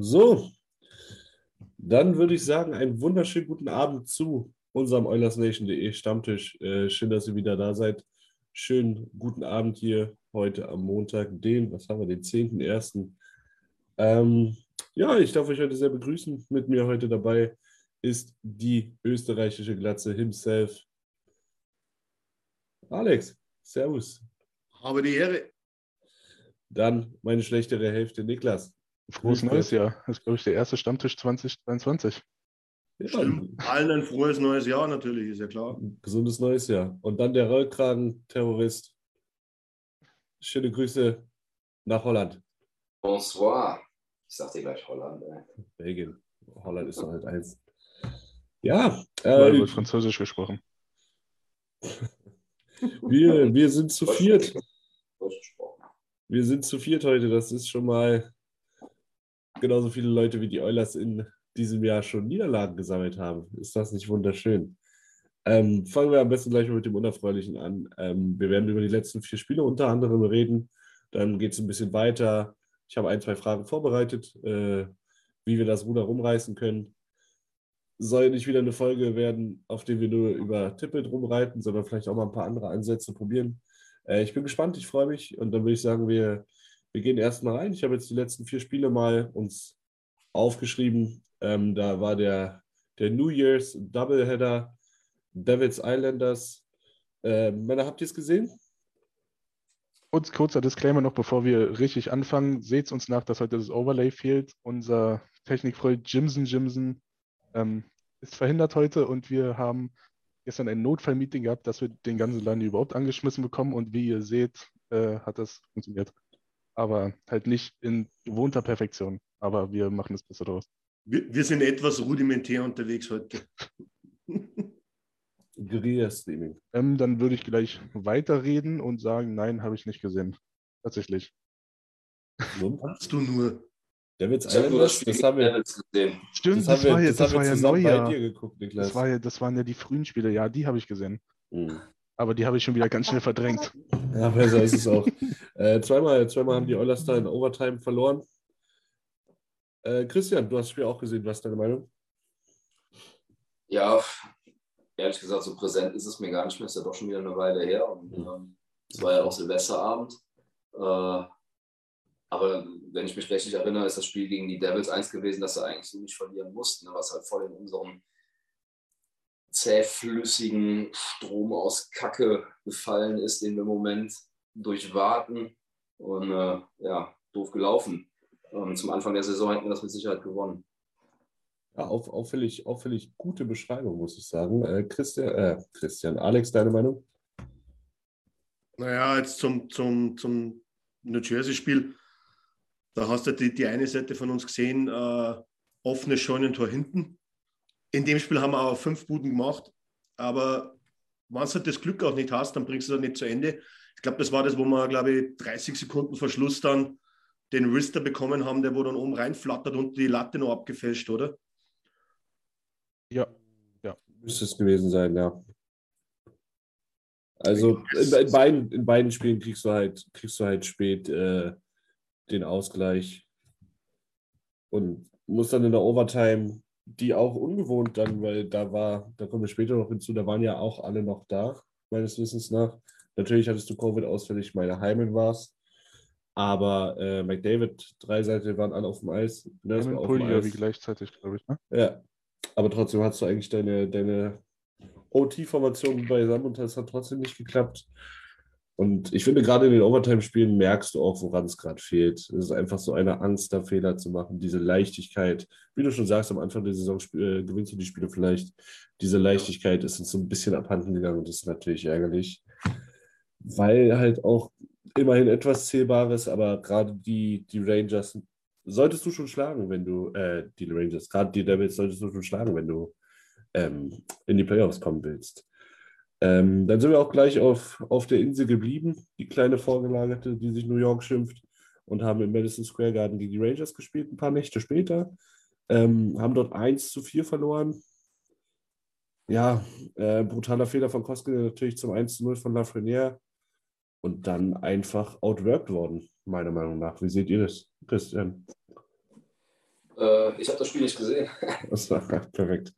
So, dann würde ich sagen, einen wunderschönen guten Abend zu unserem OilersNation.de Stammtisch. Äh, schön, dass ihr wieder da seid. Schönen guten Abend hier heute am Montag, den, was haben wir, den 10.01. Ähm, ja, ich darf euch heute sehr begrüßen. Mit mir heute dabei ist die österreichische Glatze himself. Alex, Servus. Habe die Ehre. Dann meine schlechtere Hälfte, Niklas. Frohes neues. Jahr. Das ist, glaube ich, der erste Stammtisch 2022. Ja, Stimmt. Allen ein frohes neues Jahr natürlich, ist ja klar. ein gesundes neues Jahr. Und dann der Rollkragen-Terrorist. Schöne Grüße nach Holland. Bonsoir. Ich sag dir gleich Holland. Ey. Belgien. Holland ist doch halt eins. Ja, äh, wird Französisch gesprochen. wir, wir sind zu viert. Wir sind zu viert heute. Das ist schon mal genauso viele Leute wie die Oilers in diesem Jahr schon Niederlagen gesammelt haben. Ist das nicht wunderschön? Ähm, fangen wir am besten gleich mal mit dem Unerfreulichen an. Ähm, wir werden über die letzten vier Spiele unter anderem reden. Dann geht es ein bisschen weiter. Ich habe ein, zwei Fragen vorbereitet, äh, wie wir das Ruder rumreißen können. Soll nicht wieder eine Folge werden, auf der wir nur über Tippet rumreiten, sondern vielleicht auch mal ein paar andere Ansätze probieren. Äh, ich bin gespannt, ich freue mich und dann würde ich sagen, wir, wir gehen erstmal rein. Ich habe jetzt die letzten vier Spiele mal uns aufgeschrieben. Ähm, da war der, der New Year's Doubleheader Devils Islanders. Äh, Männer, habt ihr es gesehen? Kurz, kurzer Disclaimer noch, bevor wir richtig anfangen. Seht uns nach, dass heute das Overlay fehlt. Unser Technikfreund Jimson Jimson ähm, ist verhindert heute und wir haben gestern ein Notfallmeeting gehabt, dass wir den ganzen Laden überhaupt angeschmissen bekommen und wie ihr seht, äh, hat das funktioniert. Aber halt nicht in gewohnter Perfektion. Aber wir machen das Beste draus. Wir, wir sind etwas rudimentär unterwegs heute. Guerilla-Streaming. Ähm, dann würde ich gleich weiterreden und sagen, nein, habe ich nicht gesehen. Tatsächlich. So. Hast du nur. Ich habe nur das das haben wir, gesehen. Stimmt, das das, haben wir, war ja, das das haben wir war ja Neujahr. geguckt, Niklas. Das, war ja, das waren ja die frühen Spiele. Ja, die habe ich gesehen. Mhm. Aber die habe ich schon wieder ganz schnell verdrängt. Ja, besser ist es auch. äh, zweimal, zweimal haben die Oilers da in Overtime verloren. Äh, Christian, du hast das Spiel auch gesehen. Was ist deine Meinung? Ja, ehrlich gesagt, so präsent ist es mir gar nicht mehr. Ist ja doch schon wieder eine Weile her. Und ähm, es war ja auch Silvesterabend. Äh, aber wenn ich mich richtig erinnere, ist das Spiel gegen die Devils eins gewesen, dass sie eigentlich so nicht verlieren mussten, was halt voll in unserem zähflüssigen Strom aus Kacke gefallen ist, den wir im Moment durchwarten. Und äh, ja, doof gelaufen. Ähm, zum Anfang der Saison hätten wir das mit Sicherheit gewonnen. Ja, auf, auffällig, auffällig gute Beschreibung, muss ich sagen. Äh, Christian, äh, Christian, Alex, deine Meinung? Naja, jetzt zum, zum, zum New Jersey-Spiel. Da hast du die, die eine Seite von uns gesehen, äh, offenes Scheunentor hinten. In dem Spiel haben wir auch fünf Buden gemacht. Aber wenn du halt das Glück auch nicht hast, dann bringst du das nicht zu Ende. Ich glaube, das war das, wo wir, glaube ich, 30 Sekunden vor Schluss dann den Wrister bekommen haben, der wo dann oben reinflattert und die Latte noch abgefälscht, oder? Ja, Müsste es gewesen sein, ja. Also in, in, beiden, in beiden Spielen kriegst du halt, kriegst du halt spät äh, den Ausgleich und musst dann in der Overtime, die auch ungewohnt dann, weil da war, da kommen wir später noch hinzu, da waren ja auch alle noch da, meines Wissens nach. Natürlich hattest du Covid-Ausfälle, ich meine, Heimen war es. Aber äh, McDavid, drei Seiten waren alle auf dem Eis. Ne, Heimen Pulli wie gleichzeitig, glaube ich. Ne? Ja, aber trotzdem hast du eigentlich deine, deine OT-Formation beisammen und es hat trotzdem nicht geklappt. Und ich finde, gerade in den Overtime-Spielen merkst du auch, woran es gerade fehlt. Es ist einfach so eine Angst, da Fehler zu machen, diese Leichtigkeit. Wie du schon sagst, am Anfang der Saison äh, gewinnst du die Spiele vielleicht. Diese Leichtigkeit ist uns so ein bisschen abhanden gegangen und das ist natürlich ärgerlich. Weil halt auch immerhin etwas Zählbares, aber gerade die, die Rangers solltest du schon schlagen, wenn du, äh, die Rangers, gerade die Devils solltest du schon schlagen, wenn du ähm, in die Playoffs kommen willst. Ähm, dann sind wir auch gleich auf, auf der Insel geblieben, die kleine vorgelagerte, die sich New York schimpft, und haben im Madison Square Garden gegen die Rangers gespielt, ein paar Nächte später. Ähm, haben dort 1 zu 4 verloren. Ja, äh, brutaler Fehler von Koskinen natürlich zum 1 zu 0 von Lafreniere und dann einfach outworked worden, meiner Meinung nach. Wie seht ihr das, Christian? Äh, ich habe das Spiel nicht gesehen. Das war perfekt.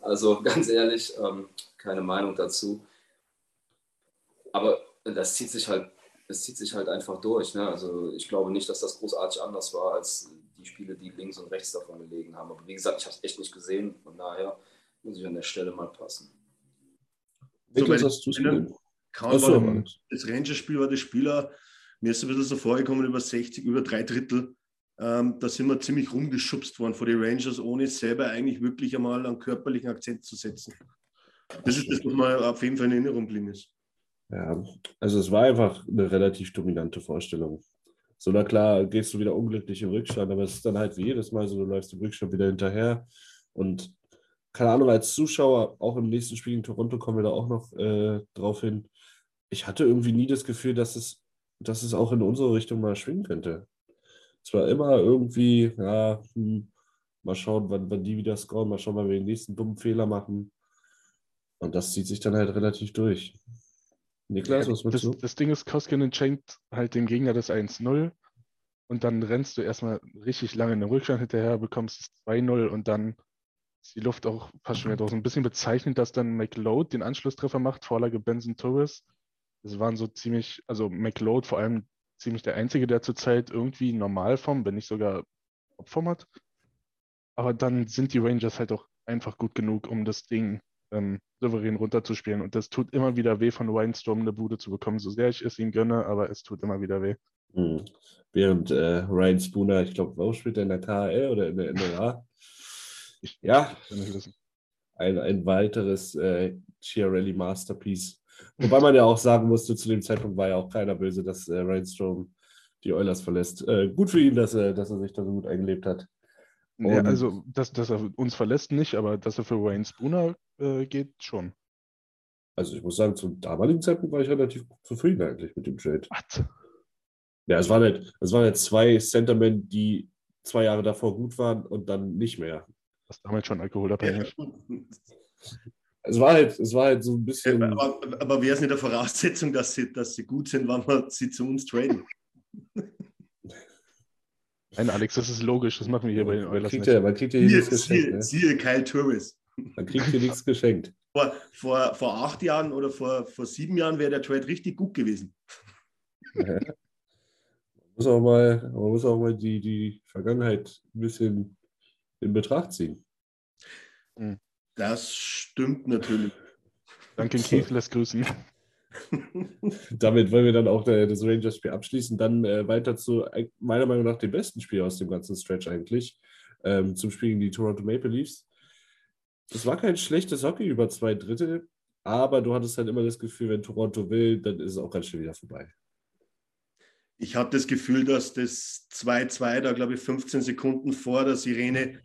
Also ganz ehrlich, ähm, keine Meinung dazu. Aber das zieht sich halt, es zieht sich halt einfach durch. Ne? Also ich glaube nicht, dass das großartig anders war als die Spiele, die links und rechts davon gelegen haben. Aber wie gesagt, ich habe es echt nicht gesehen. Von daher muss ich an der Stelle mal passen. Niklas, so, hast du es Kaum so, war das Ranger-Spiel war der Spieler, mir ist ein bisschen so vorgekommen, über 60, über drei Drittel. Ähm, da sind wir ziemlich rumgeschubst worden vor die Rangers, ohne selber eigentlich wirklich einmal einen körperlichen Akzent zu setzen. Das ist das, was mir auf jeden Fall in Erinnerung geblieben ist. Ja, also es war einfach eine relativ dominante Vorstellung. So, na klar, gehst du wieder unglücklich im Rückstand, aber es ist dann halt wie jedes Mal so, du läufst im Rückstand wieder hinterher. Und keine Ahnung, als Zuschauer, auch im nächsten Spiel in Toronto kommen wir da auch noch äh, drauf hin. Ich hatte irgendwie nie das Gefühl, dass es, dass es auch in unsere Richtung mal schwingen könnte. Es war immer irgendwie, ja, hm, mal schauen, wann, wann die wieder scoren, mal schauen, wann wir den nächsten dummen Fehler machen. Und das zieht sich dann halt relativ durch. Niklas, was willst das, du? Das Ding ist, Koskinen schenkt halt dem Gegner das 1-0 und dann rennst du erstmal richtig lange in den Rückstand hinterher, bekommst 2-0 und dann ist die Luft auch fast schon wieder draußen. Ein bisschen bezeichnend, dass dann McLeod den Anschlusstreffer macht, Vorlage Benson Torres. Das waren so ziemlich, also McLeod vor allem ziemlich der Einzige, der zurzeit irgendwie Normalform, wenn nicht sogar Topform hat. Aber dann sind die Rangers halt auch einfach gut genug, um das Ding ähm, souverän runterzuspielen. Und das tut immer wieder weh, von Windstorm eine Bude zu bekommen, so sehr ich es ihm gönne, aber es tut immer wieder weh. Mhm. Während äh, Ryan Spooner, ich glaube, wo spielt er in der KHL oder in der NRA? ja, ein, ein weiteres äh, Chiarelli Masterpiece Wobei man ja auch sagen musste, zu dem Zeitpunkt war ja auch keiner böse, dass äh, Rainstrom die Oilers verlässt. Äh, gut für ihn, dass er, dass er sich da so gut eingelebt hat. Und ja, also, dass, dass er uns verlässt nicht, aber dass er für Wayne Spooner äh, geht, schon. Also ich muss sagen, zum damaligen Zeitpunkt war ich relativ zufrieden eigentlich mit dem Trade. Was? Ja, es waren halt, es waren halt zwei Centermen, die zwei Jahre davor gut waren und dann nicht mehr. Was damals schon alkoholabhängig. Ja. es war halt, es war halt so ein bisschen. Aber, aber wäre es nicht der Voraussetzung, dass sie, dass sie gut sind, wenn wir sie zu uns traden? Nein, Alex, das ist logisch. Das machen wir hier bei den Oilers nicht. Ja, man kriegt ja hier nichts geschenkt. Siehe, ne? siehe Kyle Turris. Man kriegt hier nichts geschenkt. Vor, vor, vor acht Jahren oder vor, vor sieben Jahren wäre der Trade richtig gut gewesen. Ja. Man muss auch mal, man muss auch mal die, die Vergangenheit ein bisschen in Betracht ziehen. Mhm. Das stimmt natürlich. Danke, Keith lässt grüßen. Damit wollen wir dann auch das Rangers-Spiel abschließen. Dann äh, weiter zu meiner Meinung nach dem besten Spiel aus dem ganzen Stretch eigentlich. Ähm, zum Spiel gegen die Toronto Maple Leafs. Es war kein schlechtes Hockey über zwei Drittel, aber du hattest halt immer das Gefühl, wenn Toronto will, dann ist es auch ganz schnell wieder vorbei. Ich habe das Gefühl, dass das 2-2, da glaube ich 15 Sekunden vor der Sirene,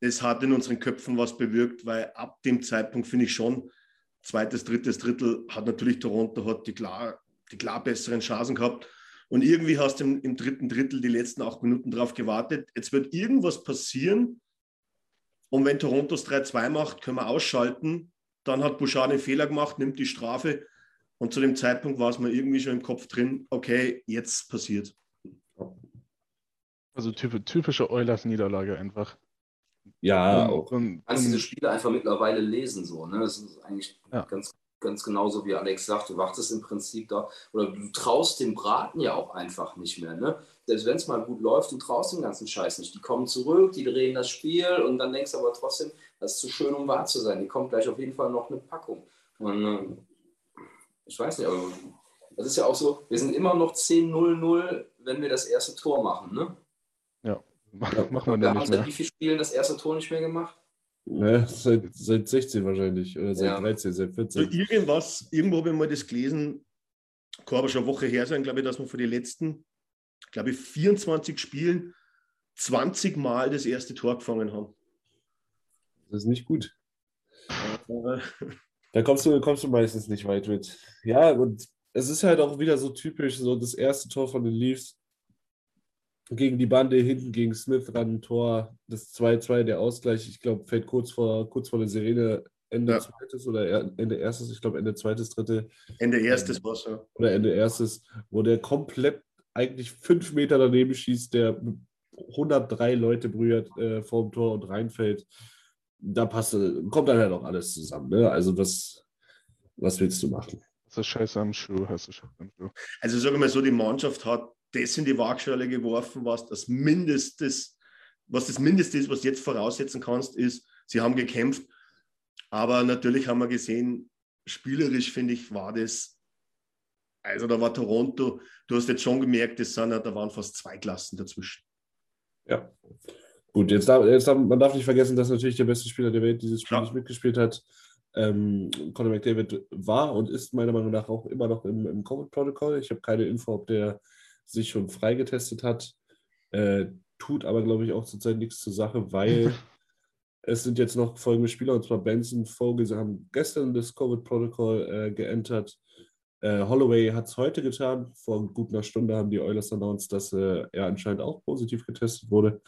das hat in unseren Köpfen was bewirkt, weil ab dem Zeitpunkt finde ich schon, zweites, drittes Drittel hat natürlich Toronto hat die klar, die klar besseren Chancen gehabt. Und irgendwie hast du im, im dritten Drittel die letzten acht Minuten drauf gewartet. Jetzt wird irgendwas passieren, Und wenn Toronto es 3-2 macht, können wir ausschalten. Dann hat Bouchard einen Fehler gemacht, nimmt die Strafe. Und zu dem Zeitpunkt war es mir irgendwie schon im Kopf drin, okay, jetzt passiert. Also typische Eulers-Niederlage einfach. Ja, auch. Und, kannst diese Spiele einfach mittlerweile lesen, so, ne? Das ist eigentlich ja. ganz, ganz genauso wie Alex sagt, du wartest im Prinzip da, oder du traust dem Braten ja auch einfach nicht mehr, ne? Selbst wenn es mal gut läuft, du traust dem ganzen Scheiß nicht. Die kommen zurück, die drehen das Spiel und dann denkst du aber trotzdem, das ist zu schön, um wahr zu sein. Die kommt gleich auf jeden Fall noch eine Packung. Und äh, ich weiß nicht, aber das ist ja auch so, wir sind immer noch 10-0-0, wenn wir das erste Tor machen, ne? Ja, machen wir dann nicht mehr. Wie viele Spiele das erste Tor nicht mehr gemacht? Ja, seit, seit 16 wahrscheinlich oder seit ja. 13, seit 14. So irgendwas, irgendwo habe ich mal das gelesen, kann aber schon eine Woche her sein, glaube ich, dass wir für die letzten, glaube ich, 24 Spielen 20 Mal das erste Tor gefangen haben. Das ist nicht gut. da kommst du, kommst du meistens nicht weit mit. Ja, und es ist halt auch wieder so typisch, so das erste Tor von den Leafs gegen die Bande, hinten gegen Smith ran, Tor, das 2-2, der Ausgleich, ich glaube, fällt kurz vor, kurz vor der Sirene, Ende ja. zweites oder Ende erstes, ich glaube Ende zweites, dritte. Ende erstes war es, ja. Oder Ende erstes, wo der komplett eigentlich fünf Meter daneben schießt, der 103 Leute berührt äh, vorm Tor und reinfällt. Da passt, kommt dann halt auch alles zusammen. Ne? Also was, was willst du machen? Das ist scheiße am Schuh, hast du scheiße am Schuh. Also sagen wir mal so, die Mannschaft hat das in die Waagschale geworfen, was das Mindestes, was das Mindeste ist, was du jetzt voraussetzen kannst, ist, sie haben gekämpft. Aber natürlich haben wir gesehen, spielerisch finde ich, war das, also da war Toronto, du hast jetzt schon gemerkt, das sind, da waren fast zwei Klassen dazwischen. Ja. Gut, jetzt darf, jetzt darf, man darf nicht vergessen, dass natürlich der beste Spieler der Welt dieses Spiel ja. nicht mitgespielt hat. Ähm, Conor McDavid war und ist meiner Meinung nach auch immer noch im, im Covid-Protokoll. Ich habe keine Info, ob der sich schon freigetestet hat. Äh, tut aber, glaube ich, auch zurzeit nichts zur Sache, weil es sind jetzt noch folgende Spieler, und zwar Benson, Vogel, sie haben gestern das Covid-Protokoll äh, geentert. Äh, Holloway hat es heute getan. Vor gut einer Stunde haben die Oilers announced, dass äh, er anscheinend auch positiv getestet wurde.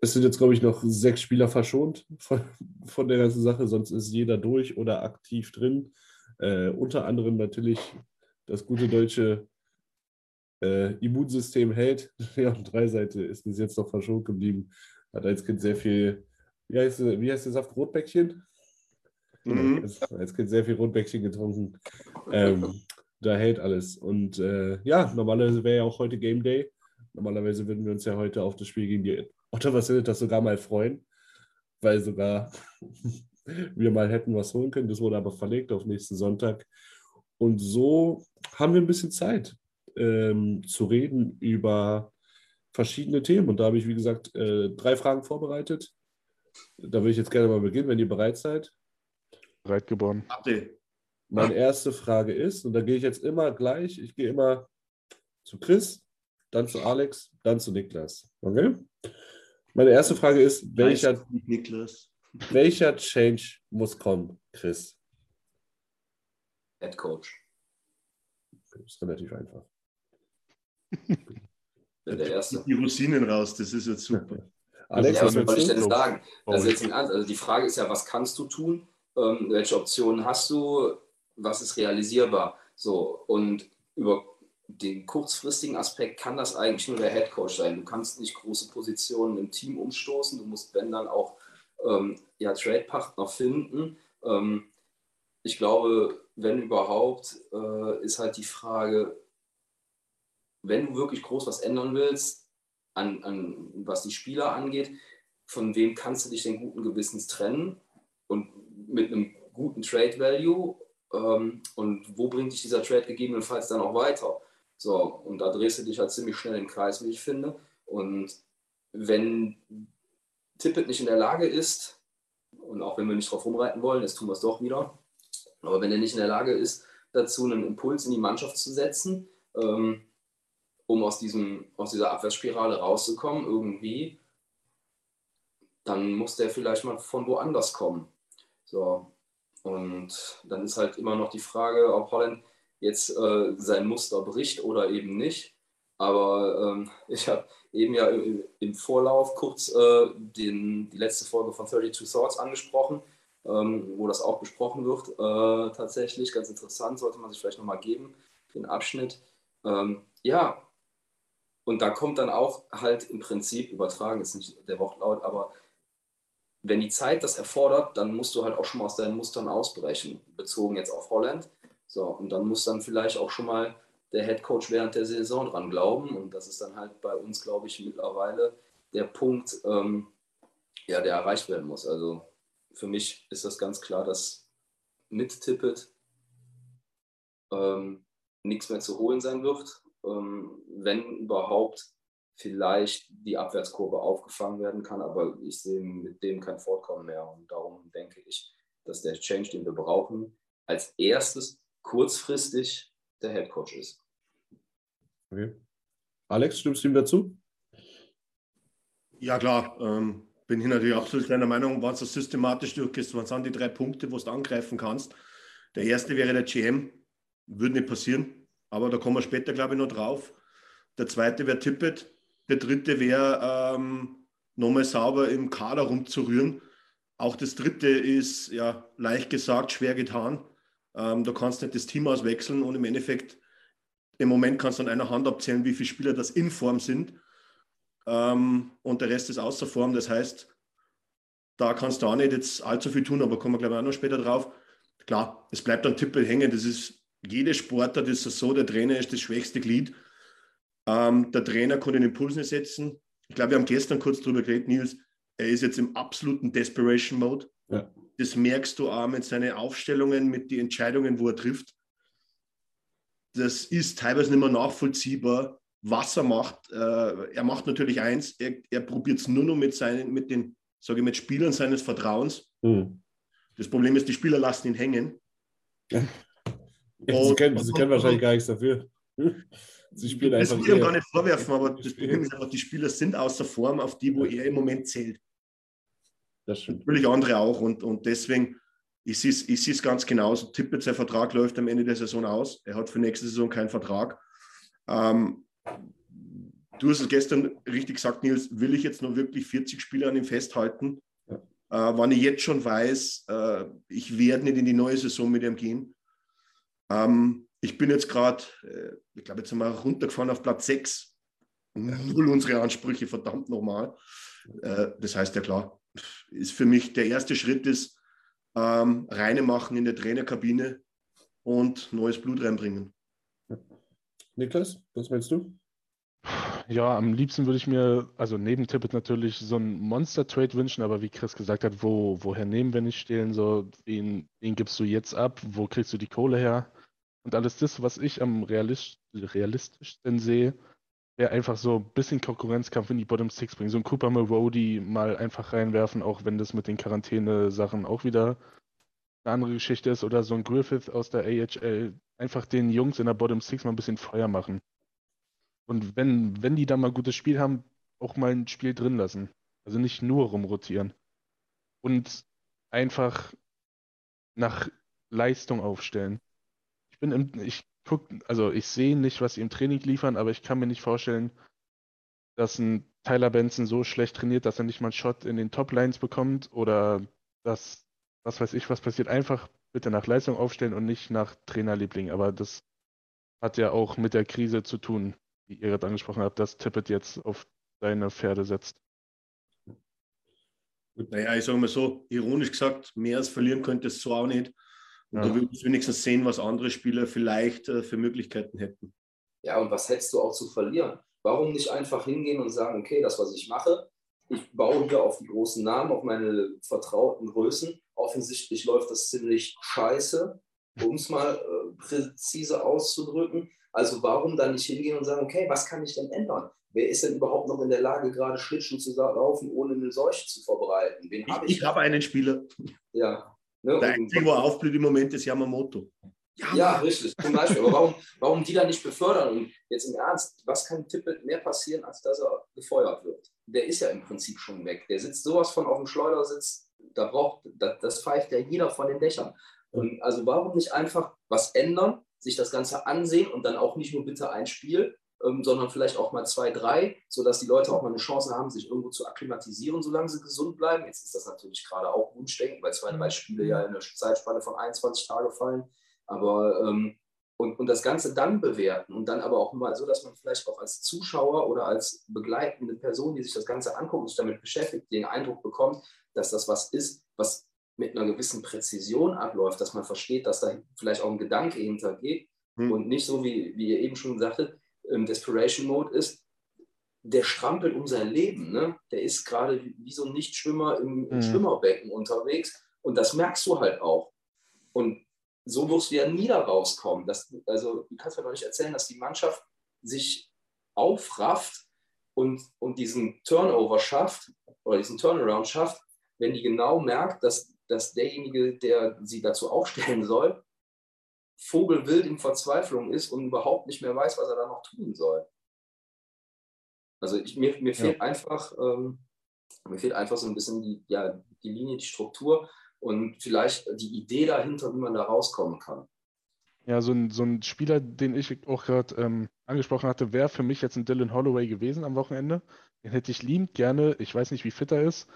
Es sind jetzt, glaube ich, noch sechs Spieler verschont von, von der ganzen Sache, sonst ist jeder durch oder aktiv drin. Äh, unter anderem natürlich das gute deutsche äh, Immunsystem hält. Drei Seite ist bis jetzt noch verschont geblieben. Hat als Kind sehr viel, wie heißt, wie heißt der Saft? Rotbäckchen? Mhm. Als, als Kind sehr viel Rotbäckchen getrunken. Ähm, da hält alles. Und äh, ja, normalerweise wäre ja auch heute Game Day. Normalerweise würden wir uns ja heute auf das Spiel gegen die Ottawa Senators sogar mal freuen, weil sogar wir mal hätten was holen können. Das wurde aber verlegt auf nächsten Sonntag. Und so haben wir ein bisschen Zeit ähm, zu reden über verschiedene Themen. Und da habe ich, wie gesagt, äh, drei Fragen vorbereitet. Da würde ich jetzt gerne mal beginnen, wenn ihr bereit seid. Bereit geboren. Meine erste Frage ist, und da gehe ich jetzt immer gleich, ich gehe immer zu Chris, dann zu Alex, dann zu Niklas. Okay? Meine erste Frage ist, welcher, welcher Change muss kommen, Chris? Head Coach. Das ist relativ einfach der Erste. Die Rosinen raus, das ist jetzt super. Alex, ja, was soll ich denn sagen? Also jetzt also die Frage ist ja, was kannst du tun? Ähm, welche Optionen hast du? Was ist realisierbar? So, und über den kurzfristigen Aspekt kann das eigentlich nur der Head Coach sein. Du kannst nicht große Positionen im Team umstoßen. Du musst, wenn dann auch ähm, ja, Trade-Partner finden. Ähm, ich glaube, wenn überhaupt, äh, ist halt die Frage, wenn du wirklich groß was ändern willst, an, an, was die Spieler angeht, von wem kannst du dich denn guten Gewissens trennen und mit einem guten Trade Value ähm, und wo bringt dich dieser Trade gegebenenfalls dann auch weiter? So, und da drehst du dich halt ziemlich schnell im Kreis, wie ich finde. Und wenn Tippett nicht in der Lage ist, und auch wenn wir nicht drauf rumreiten wollen, jetzt tun wir es doch wieder, aber wenn er nicht in der Lage ist, dazu einen Impuls in die Mannschaft zu setzen, ähm, um aus, diesem, aus dieser Abwärtsspirale rauszukommen, irgendwie, dann muss der vielleicht mal von woanders kommen. So. Und dann ist halt immer noch die Frage, ob Holland jetzt äh, sein Muster bricht oder eben nicht. Aber ähm, ich habe eben ja im, im Vorlauf kurz äh, den, die letzte Folge von 32 Thoughts angesprochen, ähm, wo das auch besprochen wird. Äh, tatsächlich ganz interessant, sollte man sich vielleicht nochmal geben, den Abschnitt. Ähm, ja, und da kommt dann auch halt im Prinzip übertragen, ist nicht der Wortlaut, aber wenn die Zeit das erfordert, dann musst du halt auch schon mal aus deinen Mustern ausbrechen, bezogen jetzt auf Holland. So, und dann muss dann vielleicht auch schon mal der Head Coach während der Saison dran glauben. Und das ist dann halt bei uns, glaube ich, mittlerweile der Punkt, ähm, ja, der erreicht werden muss. Also für mich ist das ganz klar, dass mit Tippet ähm, nichts mehr zu holen sein wird. Ähm, wenn überhaupt vielleicht die Abwärtskurve aufgefangen werden kann, aber ich sehe mit dem kein Fortkommen mehr. Und darum denke ich, dass der Change, den wir brauchen, als erstes kurzfristig der Head Coach ist. Okay. Alex, stimmst du ihm dazu? Ja, klar. Ähm, bin hier natürlich absolut deiner Meinung, wenn du systematisch durchgehst, was sind die drei Punkte, wo du angreifen kannst. Der erste wäre der GM, würde nicht passieren, aber da kommen wir später, glaube ich, noch drauf. Der zweite wäre Tippet, der dritte wäre, ähm, nochmal sauber im Kader rumzurühren. Auch das dritte ist, ja, leicht gesagt, schwer getan. Ähm, du kannst nicht das Team auswechseln und im Endeffekt, im Moment kannst du an einer Hand abzählen, wie viele Spieler das in Form sind. Ähm, und der Rest ist außer Form. Das heißt, da kannst du auch nicht jetzt allzu viel tun, aber kommen wir, glaube ich, auch noch später drauf. Klar, es bleibt ein Tippel hängen. Das ist jede Sportart ist so, der Trainer ist das schwächste Glied. Ähm, der Trainer kann den Impuls nicht setzen. Ich glaube, wir haben gestern kurz darüber geredet, Nils. Er ist jetzt im absoluten Desperation Mode. Ja. Das merkst du auch mit seinen Aufstellungen, mit den Entscheidungen, wo er trifft. Das ist teilweise nicht mehr nachvollziehbar, was er macht. Äh, er macht natürlich eins, er, er probiert es nur noch mit, seinen, mit den sage ich, mit Spielern seines Vertrauens. Mhm. Das Problem ist, die Spieler lassen ihn hängen. Ja. Sie, können, sie können wahrscheinlich gar nichts dafür. Sie spielen einfach. Das will ich ihm gar nicht vorwerfen, aber das Problem ist einfach, die Spieler sind außer Form auf die, wo er im Moment zählt. Das stimmt. Natürlich andere auch. Und, und deswegen ist es, ist es ganz genauso. Tippet, sein Vertrag läuft am Ende der Saison aus. Er hat für nächste Saison keinen Vertrag. Ähm, du hast es gestern richtig gesagt, Nils. Will ich jetzt noch wirklich 40 Spieler an ihm festhalten? Ja. Äh, wann ich jetzt schon weiß, äh, ich werde nicht in die neue Saison mit ihm gehen. Ähm, ich bin jetzt gerade, äh, ich glaube, jetzt sind wir runtergefahren auf Platz 6. Null unsere Ansprüche, verdammt nochmal. Äh, das heißt ja klar, ist für mich der erste Schritt ist, ähm, reine machen in der Trainerkabine und neues Blut reinbringen. Niklas, was meinst du? Ja, am liebsten würde ich mir, also neben Tippet natürlich so einen Monster-Trade wünschen, aber wie Chris gesagt hat, wo, woher nehmen wir nicht stehlen? So, wen, wen gibst du jetzt ab? Wo kriegst du die Kohle her? Und alles das, was ich am realist realistischsten sehe, wäre einfach so ein bisschen Konkurrenzkampf in die Bottom Six bringen. So ein Cooper Marody mal einfach reinwerfen, auch wenn das mit den Quarantäne-Sachen auch wieder eine andere Geschichte ist. Oder so ein Griffith aus der AHL. Einfach den Jungs in der Bottom Six mal ein bisschen Feuer machen. Und wenn, wenn die dann mal gutes Spiel haben, auch mal ein Spiel drin lassen. Also nicht nur rumrotieren. Und einfach nach Leistung aufstellen bin im, ich guck, also ich sehe nicht, was sie im Training liefern, aber ich kann mir nicht vorstellen, dass ein Tyler Benson so schlecht trainiert, dass er nicht mal einen Shot in den Top-Lines bekommt oder dass, was weiß ich, was passiert. Einfach bitte nach Leistung aufstellen und nicht nach Trainerliebling. Aber das hat ja auch mit der Krise zu tun, wie ihr gerade angesprochen habt, dass Tippett jetzt auf seine Pferde setzt. Gut, naja, ich sage mal so, ironisch gesagt, mehr als verlieren könnte es so auch nicht. Und ja. du würdest wenigstens sehen, was andere Spieler vielleicht äh, für Möglichkeiten hätten. Ja, und was hättest du auch zu verlieren? Warum nicht einfach hingehen und sagen, okay, das, was ich mache, ich baue hier auf die großen Namen, auf meine vertrauten Größen. Offensichtlich läuft das ziemlich scheiße, um es mal äh, präzise auszudrücken. Also warum dann nicht hingehen und sagen, okay, was kann ich denn ändern? Wer ist denn überhaupt noch in der Lage, gerade Schlittschuh zu laufen, ohne eine Seuche zu verbreiten? Wen ich hab ich, ich habe einen Spieler. Ja, Ne? Der Einzige, wo aufblüht im Moment, ist Yamamoto. Ja, ja richtig, zum Beispiel. Aber warum, warum die dann nicht befördern? Und jetzt im Ernst, was kann Tippett mehr passieren, als dass er gefeuert wird? Der ist ja im Prinzip schon weg. Der sitzt sowas von auf dem Schleudersitz, da braucht, das, das pfeift ja jeder von den Dächern. Und also warum nicht einfach was ändern, sich das Ganze ansehen und dann auch nicht nur bitte ein Spiel, ähm, sondern vielleicht auch mal zwei, drei, sodass die Leute auch mal eine Chance haben, sich irgendwo zu akklimatisieren, solange sie gesund bleiben. Jetzt ist das natürlich gerade auch Wunschdenken, weil zwei, drei Spiele ja in der Zeitspanne von 21 Tage fallen. Aber ähm, und, und das Ganze dann bewerten und dann aber auch mal so, dass man vielleicht auch als Zuschauer oder als begleitende Person, die sich das Ganze anguckt und sich damit beschäftigt, den Eindruck bekommt, dass das was ist, was mit einer gewissen Präzision abläuft, dass man versteht, dass da vielleicht auch ein Gedanke hintergeht hm. und nicht so, wie, wie ihr eben schon sagtet, im Desperation Mode ist, der strampelt um sein Leben. Ne? Der ist gerade wie so ein Nichtschwimmer im, im mhm. Schwimmerbecken unterwegs und das merkst du halt auch. Und so wirst du ja nie da rauskommen. Das, also du kannst mir doch nicht erzählen, dass die Mannschaft sich aufrafft und, und diesen Turnover schafft oder diesen Turnaround schafft, wenn die genau merkt, dass, dass derjenige, der sie dazu aufstellen soll, vogelwild in Verzweiflung ist und überhaupt nicht mehr weiß, was er da noch tun soll. Also ich, mir, mir fehlt ja. einfach, ähm, mir fehlt einfach so ein bisschen die, ja, die Linie, die Struktur und vielleicht die Idee dahinter, wie man da rauskommen kann. Ja, so ein, so ein Spieler, den ich auch gerade ähm, angesprochen hatte, wäre für mich jetzt ein Dylan Holloway gewesen am Wochenende. Den hätte ich liebend gerne, ich weiß nicht, wie fit er ist,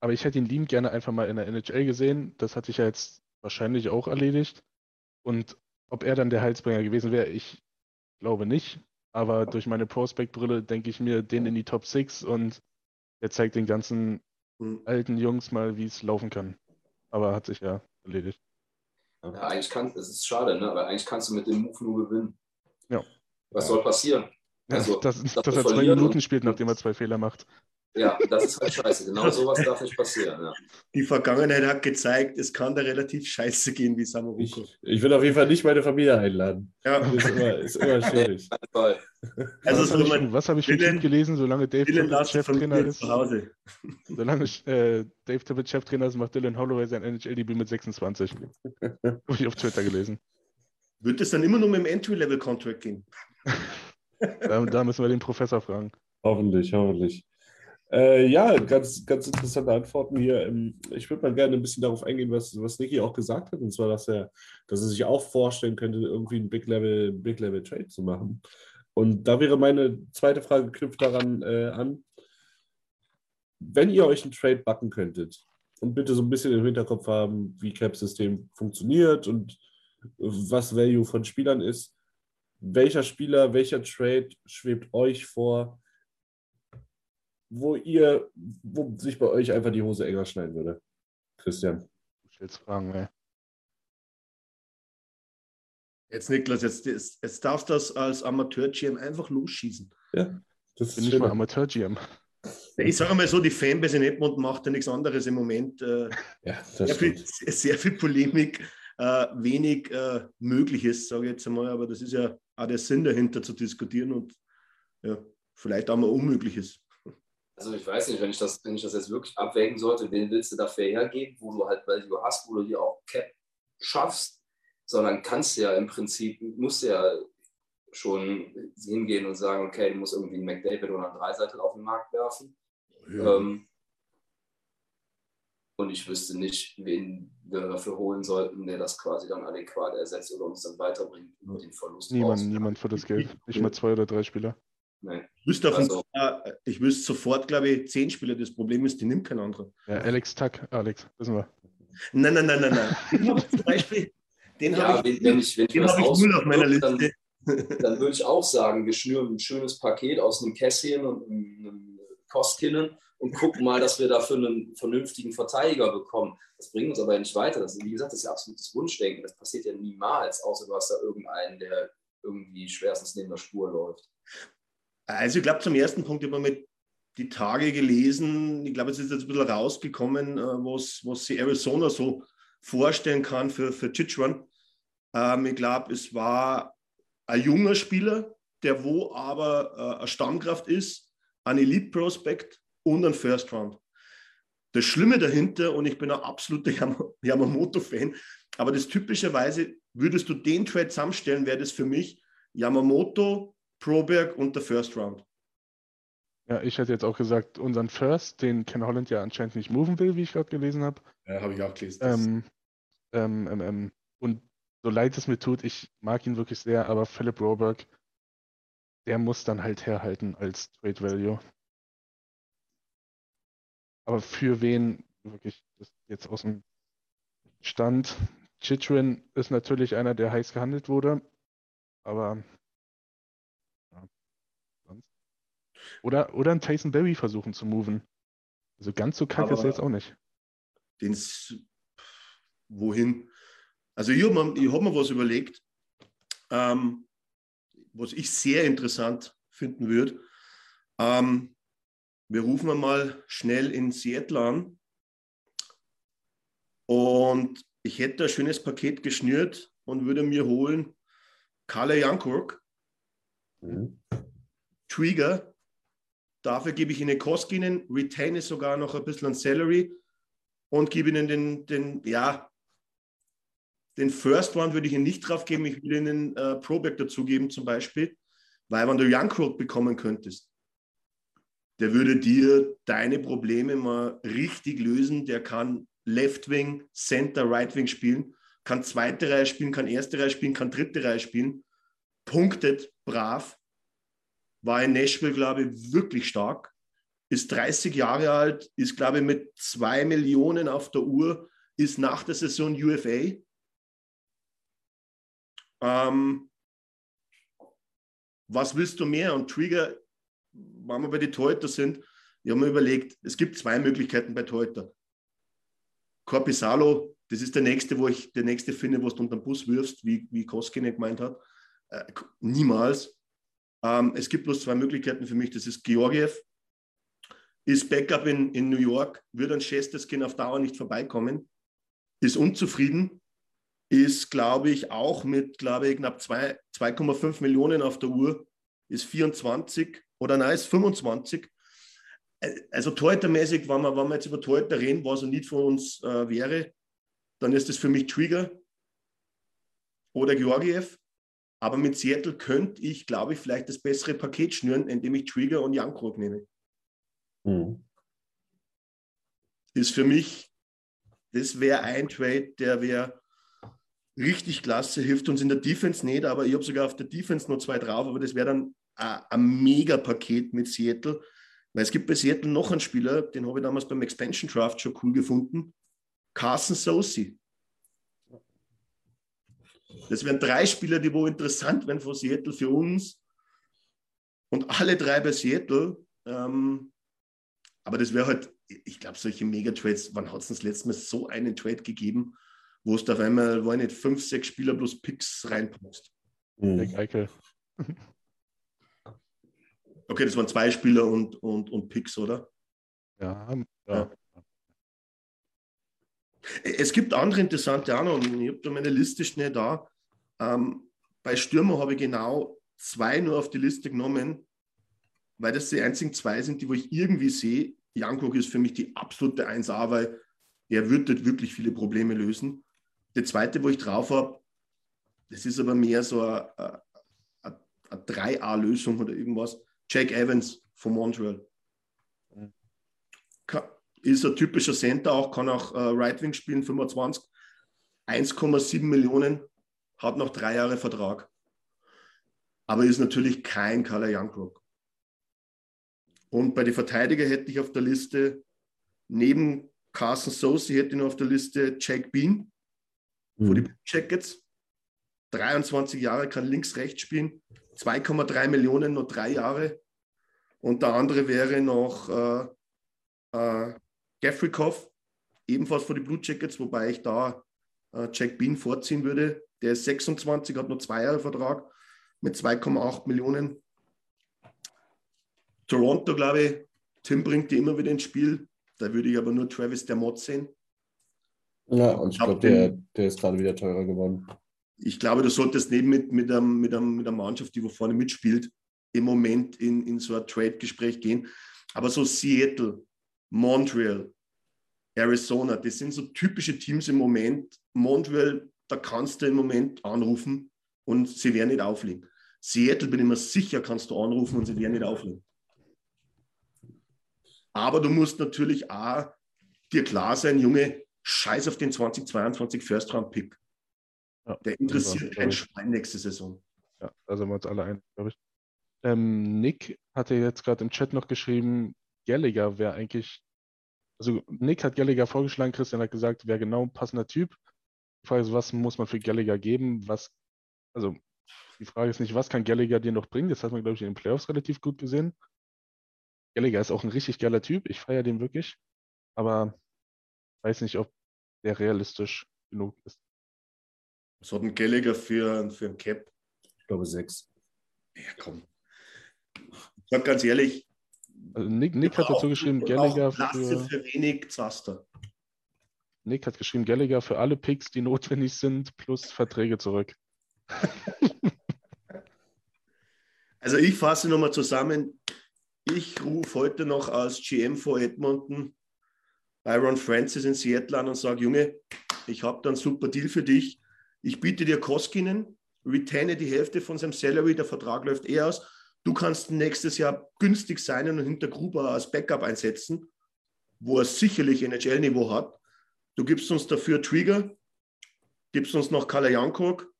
aber ich hätte ihn liebend gerne einfach mal in der NHL gesehen. Das hatte ich ja jetzt wahrscheinlich auch erledigt. Und ob er dann der Heilsbringer gewesen wäre, ich glaube nicht. Aber durch meine Prospect-Brille denke ich mir den in die Top 6 und er zeigt den ganzen hm. alten Jungs mal, wie es laufen kann. Aber hat sich ja erledigt. Ja, eigentlich kann, es ist schade, ne? aber eigentlich kannst du mit dem Move nur gewinnen. Ja. Was soll passieren? Also, dass, dass, dass er zwei Minuten spielt, nachdem er zwei Fehler macht. Ja, das ist halt scheiße. Genau sowas darf nicht passieren. Ja. Die Vergangenheit hat gezeigt, es kann da relativ scheiße gehen wie Samuruko. Ich, ich will auf jeden Fall nicht meine Familie einladen. Ja. Das ist immer, ist immer schwierig. Also was habe ich, was hab ich für Typ gelesen, solange Dave Tibbett Cheftrainer ist? Solange äh, Dave Tibbett Cheftrainer ist, macht Dylan Holloway sein NHL-Debüt mit 26. habe ich auf Twitter gelesen. Wird es dann immer nur mit dem Entry-Level-Contract gehen? da, da müssen wir den Professor fragen. Hoffentlich, hoffentlich. Äh, ja, ganz, ganz interessante Antworten hier. Ähm, ich würde mal gerne ein bisschen darauf eingehen, was, was Niki auch gesagt hat, und zwar, dass er, dass er sich auch vorstellen könnte, irgendwie einen Big Level, Big Level Trade zu machen. Und da wäre meine zweite Frage knüpft daran äh, an, wenn ihr euch einen Trade backen könntet und bitte so ein bisschen im Hinterkopf haben, wie Cap-System funktioniert und was Value von Spielern ist, welcher Spieler, welcher Trade schwebt euch vor, wo ihr, wo sich bei euch einfach die Hose enger schneiden würde? Christian. Du stellst Fragen, ey. Jetzt, Niklas, jetzt, jetzt, jetzt darfst du das als Amateur-GM einfach losschießen. Ja, das bin ich mal Amateur-GM. Ich sage mal so, die Fanbase in Edmund macht ja nichts anderes im Moment. Äh, ja, sehr, viel, sehr, viel, Polemik, äh, wenig äh, Mögliches, sage ich jetzt einmal, aber das ist ja auch der Sinn dahinter zu diskutieren und ja, vielleicht auch mal Unmögliches. Also ich weiß nicht, wenn ich das, wenn ich das jetzt wirklich abwägen sollte, wen willst du dafür hergeben, wo du halt Value hast, wo du dir auch Cap schaffst, sondern kannst du ja im Prinzip, musst du ja schon hingehen und sagen, okay, du musst irgendwie einen McDavid oder einen Dreiseitel auf den Markt werfen. Ja. Ähm, und ich wüsste nicht, wen wir dafür holen sollten, der das quasi dann adäquat ersetzt oder uns dann weiterbringt über den Verlust. Niemand, niemand für das Geld. Nicht mal zwei oder drei Spieler. Nee. Ich wüsste, also, äh, ich wüsste sofort, glaube ich, zehn Spieler. Das Problem ist, die nimmt kein anderer. Ja, Alex Tuck, Alex, wissen wir. Nein, nein, nein, nein, nein. Den habe ich zum Beispiel, den ja, habe ich, wenn ich, wenn den habe ich null auf meiner Liste. Dann, dann, würde ich auch sagen, wir schnüren ein schönes Paket aus einem Kässchen und einem Kostkinnen und gucken mal, dass wir dafür einen vernünftigen Verteidiger bekommen. Das bringt uns aber nicht weiter. Das, wie gesagt, das ist ja absolutes Wunschdenken. Das passiert ja niemals, außer du hast da irgendeinen, der irgendwie schwerstens neben der Spur läuft. Also ich glaube, zum ersten Punkt habe ich mit die Tage gelesen, ich glaube, es ist jetzt ein bisschen rausgekommen, äh, was, was sie Arizona so vorstellen kann für, für Chichuan. Ähm, ich glaube, es war ein junger Spieler, der wo aber äh, eine Stammkraft ist, ein Elite-Prospect und ein First Round. Das Schlimme dahinter, und ich bin ein absoluter Yamamoto-Fan, aber das typischerweise, würdest du den Trade zusammenstellen, wäre das für mich Yamamoto, Proberg und der First Round. Ja, ich hätte jetzt auch gesagt, unseren First, den Ken Holland ja anscheinend nicht moven will, wie ich gerade gelesen habe. Ja, habe ich auch gelesen. Ähm, ähm, ähm, ähm, und so leid es mir tut, ich mag ihn wirklich sehr, aber Philip Roberg, der muss dann halt herhalten als Trade Value. Aber für wen wirklich das jetzt aus dem Stand? Chitrin ist natürlich einer, der heiß gehandelt wurde, aber ja, sonst. Oder, oder einen Tyson Berry versuchen zu moven. Also ganz so kacke ist er jetzt auch nicht. Den's, wohin? Also ich habe mir, hab mir was überlegt, ähm, was ich sehr interessant finden würde. Ähm, wir rufen mal schnell in Seattle an und ich hätte ein schönes Paket geschnürt und würde mir holen Kalle Jankurk, mhm. Trigger, dafür gebe ich ihnen Koskinen, retaine sogar noch ein bisschen an Salary. Und gebe ihnen den, den ja, den First One würde ich ihnen nicht drauf geben, ich würde ihnen äh, Proback dazugeben zum Beispiel, weil wenn du Youngcrook bekommen könntest, der würde dir deine Probleme mal richtig lösen, der kann Left Wing, Center, Right Wing spielen, kann zweite Reihe spielen, kann erste Reihe spielen, kann dritte Reihe spielen, punktet brav, war in Nashville, glaube ich, wirklich stark, ist 30 Jahre alt, ist, glaube ich, mit zwei Millionen auf der Uhr, ist nach der Saison UFA. Ähm, was willst du mehr? Und Trigger, wenn wir bei den Torhüter sind, ich habe mir überlegt, es gibt zwei Möglichkeiten bei Torhüter. Corpisalo, das ist der nächste, wo ich der nächste finde, wo du unter den Bus wirfst, wie, wie Koskinen gemeint hat. Äh, niemals. Ähm, es gibt bloß zwei Möglichkeiten für mich. Das ist Georgiev, ist Backup in, in New York, wird an Chesterskin auf Dauer nicht vorbeikommen, ist unzufrieden, ist, glaube ich, auch mit, glaube ich, knapp 2,5 Millionen auf der Uhr, ist 24 oder nein, ist 25 also torhütermäßig, wenn wir, wenn wir jetzt über Torhüter reden, was er nicht von uns äh, wäre, dann ist das für mich Trigger oder Georgiev. Aber mit Seattle könnte ich, glaube ich, vielleicht das bessere Paket schnüren, indem ich Trigger und Jankrog nehme. Mhm. Ist für mich, das wäre ein Trade, der wäre richtig klasse, hilft uns in der Defense nicht, aber ich habe sogar auf der Defense noch zwei drauf, aber das wäre dann ein Mega-Paket mit Seattle weil es gibt bei Seattle noch einen Spieler, den habe ich damals beim Expansion Draft schon cool gefunden. Carson Sosi. Das wären drei Spieler, die wo interessant wären von Seattle für uns. Und alle drei bei Seattle. Ähm, aber das wäre halt, ich glaube, solche Megatrades, wann hat es das letzte Mal so einen Trade gegeben, wo es da auf einmal, war nicht, fünf, sechs Spieler plus Picks reinpasst? Mhm. Eichel. Okay, das waren zwei Spieler und, und, und Picks, oder? Ja, ja. Es gibt andere interessante noch. Ich habe da meine Liste schnell da. Ähm, bei Stürmer habe ich genau zwei nur auf die Liste genommen, weil das die einzigen zwei sind, die wo ich irgendwie sehe. Jankok ist für mich die absolute 1A, weil er wird dort wirklich viele Probleme lösen. Der zweite, wo ich drauf habe, das ist aber mehr so eine, eine, eine 3A-Lösung oder irgendwas. Jake Evans von Montreal. Ist ein typischer Center, auch kann auch äh, Right Wing spielen, 25. 1,7 Millionen, hat noch drei Jahre Vertrag. Aber ist natürlich kein Kalle Youngbrook. Und bei den Verteidiger hätte ich auf der Liste neben Carson Sosi hätte ich noch auf der Liste Jake Bean mhm. von die Jackets. 23 Jahre, kann links, rechts spielen. 2,3 Millionen, nur drei Jahre. Und der andere wäre noch äh, äh, Jeffrey Koff, ebenfalls für die Blue Jackets, wobei ich da äh, Jack Bean vorziehen würde. Der ist 26, hat nur zwei Jahre Vertrag mit 2,8 Millionen. Toronto, glaube ich, Tim bringt die immer wieder ins Spiel. Da würde ich aber nur Travis der Mod sehen. Ja, und ich glaube, der, der ist gerade wieder teurer geworden ich glaube, du solltest neben mit, mit, einem, mit, einem, mit einer Mannschaft, die wo vorne mitspielt, im Moment in, in so ein Trade-Gespräch gehen. Aber so Seattle, Montreal, Arizona, das sind so typische Teams im Moment. Montreal, da kannst du im Moment anrufen und sie werden nicht auflegen. Seattle bin ich mir sicher, kannst du anrufen und sie werden nicht auflegen. Aber du musst natürlich auch dir klar sein, Junge, scheiß auf den 2022 First-Round-Pick. Ja, der interessiert kein Schwein nächste Saison. Ja, da sind wir uns alle ein, glaube ich. Ähm, Nick hatte jetzt gerade im Chat noch geschrieben, Gallagher wäre eigentlich, also Nick hat Gallagher vorgeschlagen, Christian hat gesagt, wäre genau ein passender Typ. Die Frage ist, was muss man für Gallagher geben? Was, also die Frage ist nicht, was kann Gallagher dir noch bringen? Das hat man, glaube ich, in den Playoffs relativ gut gesehen. Gallagher ist auch ein richtig geiler Typ. Ich feiere den wirklich. Aber weiß nicht, ob der realistisch genug ist. Was hat ein Gallagher für, für ein Cap? Ich glaube sechs. Ja, komm. Ich sag ganz ehrlich. Also Nick, Nick hat dazu geschrieben, Gallagher für, für wenig Zaster. Nick hat geschrieben, Gallagher für alle Picks, die notwendig sind, plus Verträge zurück. also ich fasse nochmal zusammen. Ich rufe heute noch als GM vor Edmonton Byron Francis in Seattle an und sage, Junge, ich habe da einen super Deal für dich. Ich biete dir Koskinen, retaine die Hälfte von seinem Salary, der Vertrag läuft eh aus. Du kannst nächstes Jahr günstig sein und hinter Gruber als Backup einsetzen, wo er sicherlich NHL-Niveau hat. Du gibst uns dafür Trigger, gibst uns noch Kalle Jankok,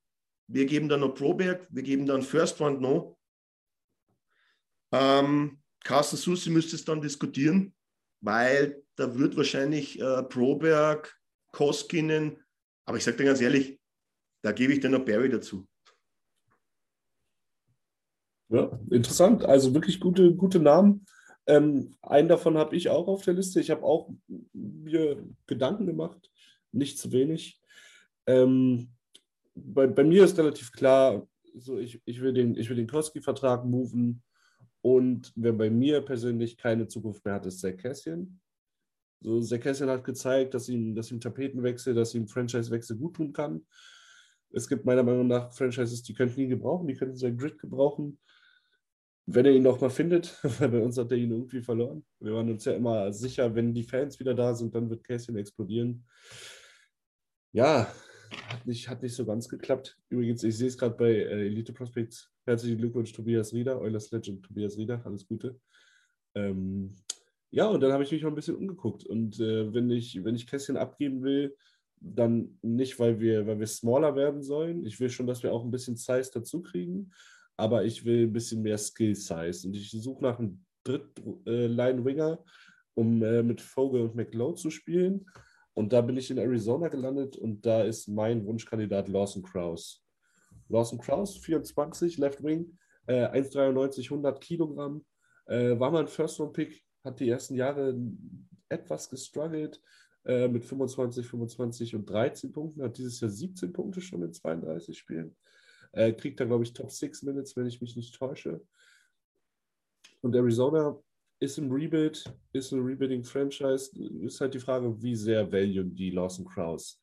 wir geben dann noch Proberg, wir geben dann First Round noch. Ähm, Carsten Susi müsste es dann diskutieren, weil da wird wahrscheinlich äh, Proberg, Koskinen, aber ich sage dir ganz ehrlich, da gebe ich dann noch Barry dazu. Ja, interessant. Also wirklich gute, gute Namen. Ähm, einen davon habe ich auch auf der Liste. Ich habe auch mir Gedanken gemacht, nicht zu wenig. Ähm, bei, bei mir ist relativ klar, so ich, ich will den, ich will den Koski-Vertrag moven. Und wer bei mir persönlich keine Zukunft mehr hat, ist Zach Cassian. So, Zach Cassian hat gezeigt, dass ihm, dass ihm Tapetenwechsel, dass ihm Franchise-Wechsel gut tun kann. Es gibt meiner Meinung nach Franchises, die könnten ihn gebrauchen, die könnten seinen Grid gebrauchen. Wenn er ihn noch mal findet, weil bei uns hat er ihn irgendwie verloren. Wir waren uns ja immer sicher, wenn die Fans wieder da sind, dann wird Cassian explodieren. Ja, hat nicht, hat nicht so ganz geklappt. Übrigens, ich sehe es gerade bei äh, Elite Prospects. Herzlichen Glückwunsch, Tobias Rieder, Eulers Legend Tobias Rieder, alles Gute. Ähm, ja, und dann habe ich mich mal ein bisschen umgeguckt. Und äh, wenn, ich, wenn ich Kästchen abgeben will, dann nicht, weil wir, weil wir smaller werden sollen. Ich will schon, dass wir auch ein bisschen Size dazu kriegen, aber ich will ein bisschen mehr Skill-Size. Und ich suche nach einem Dritt-Line-Winger, äh, um äh, mit Vogel und McLeod zu spielen. Und da bin ich in Arizona gelandet und da ist mein Wunschkandidat Lawson Krause. Lawson Krause, 24, Left Wing, äh, 1,93, 100 Kilogramm. Äh, war mal ein First-Round-Pick, hat die ersten Jahre etwas gestruggelt äh, mit 25, 25 und 13 Punkten. Hat dieses Jahr 17 Punkte schon in 32 Spielen. Äh, kriegt da, glaube ich, Top 6 Minutes, wenn ich mich nicht täusche. Und Arizona ist im Rebuild, ist ein Rebuilding-Franchise. Ist halt die Frage, wie sehr value die Lawson Krause.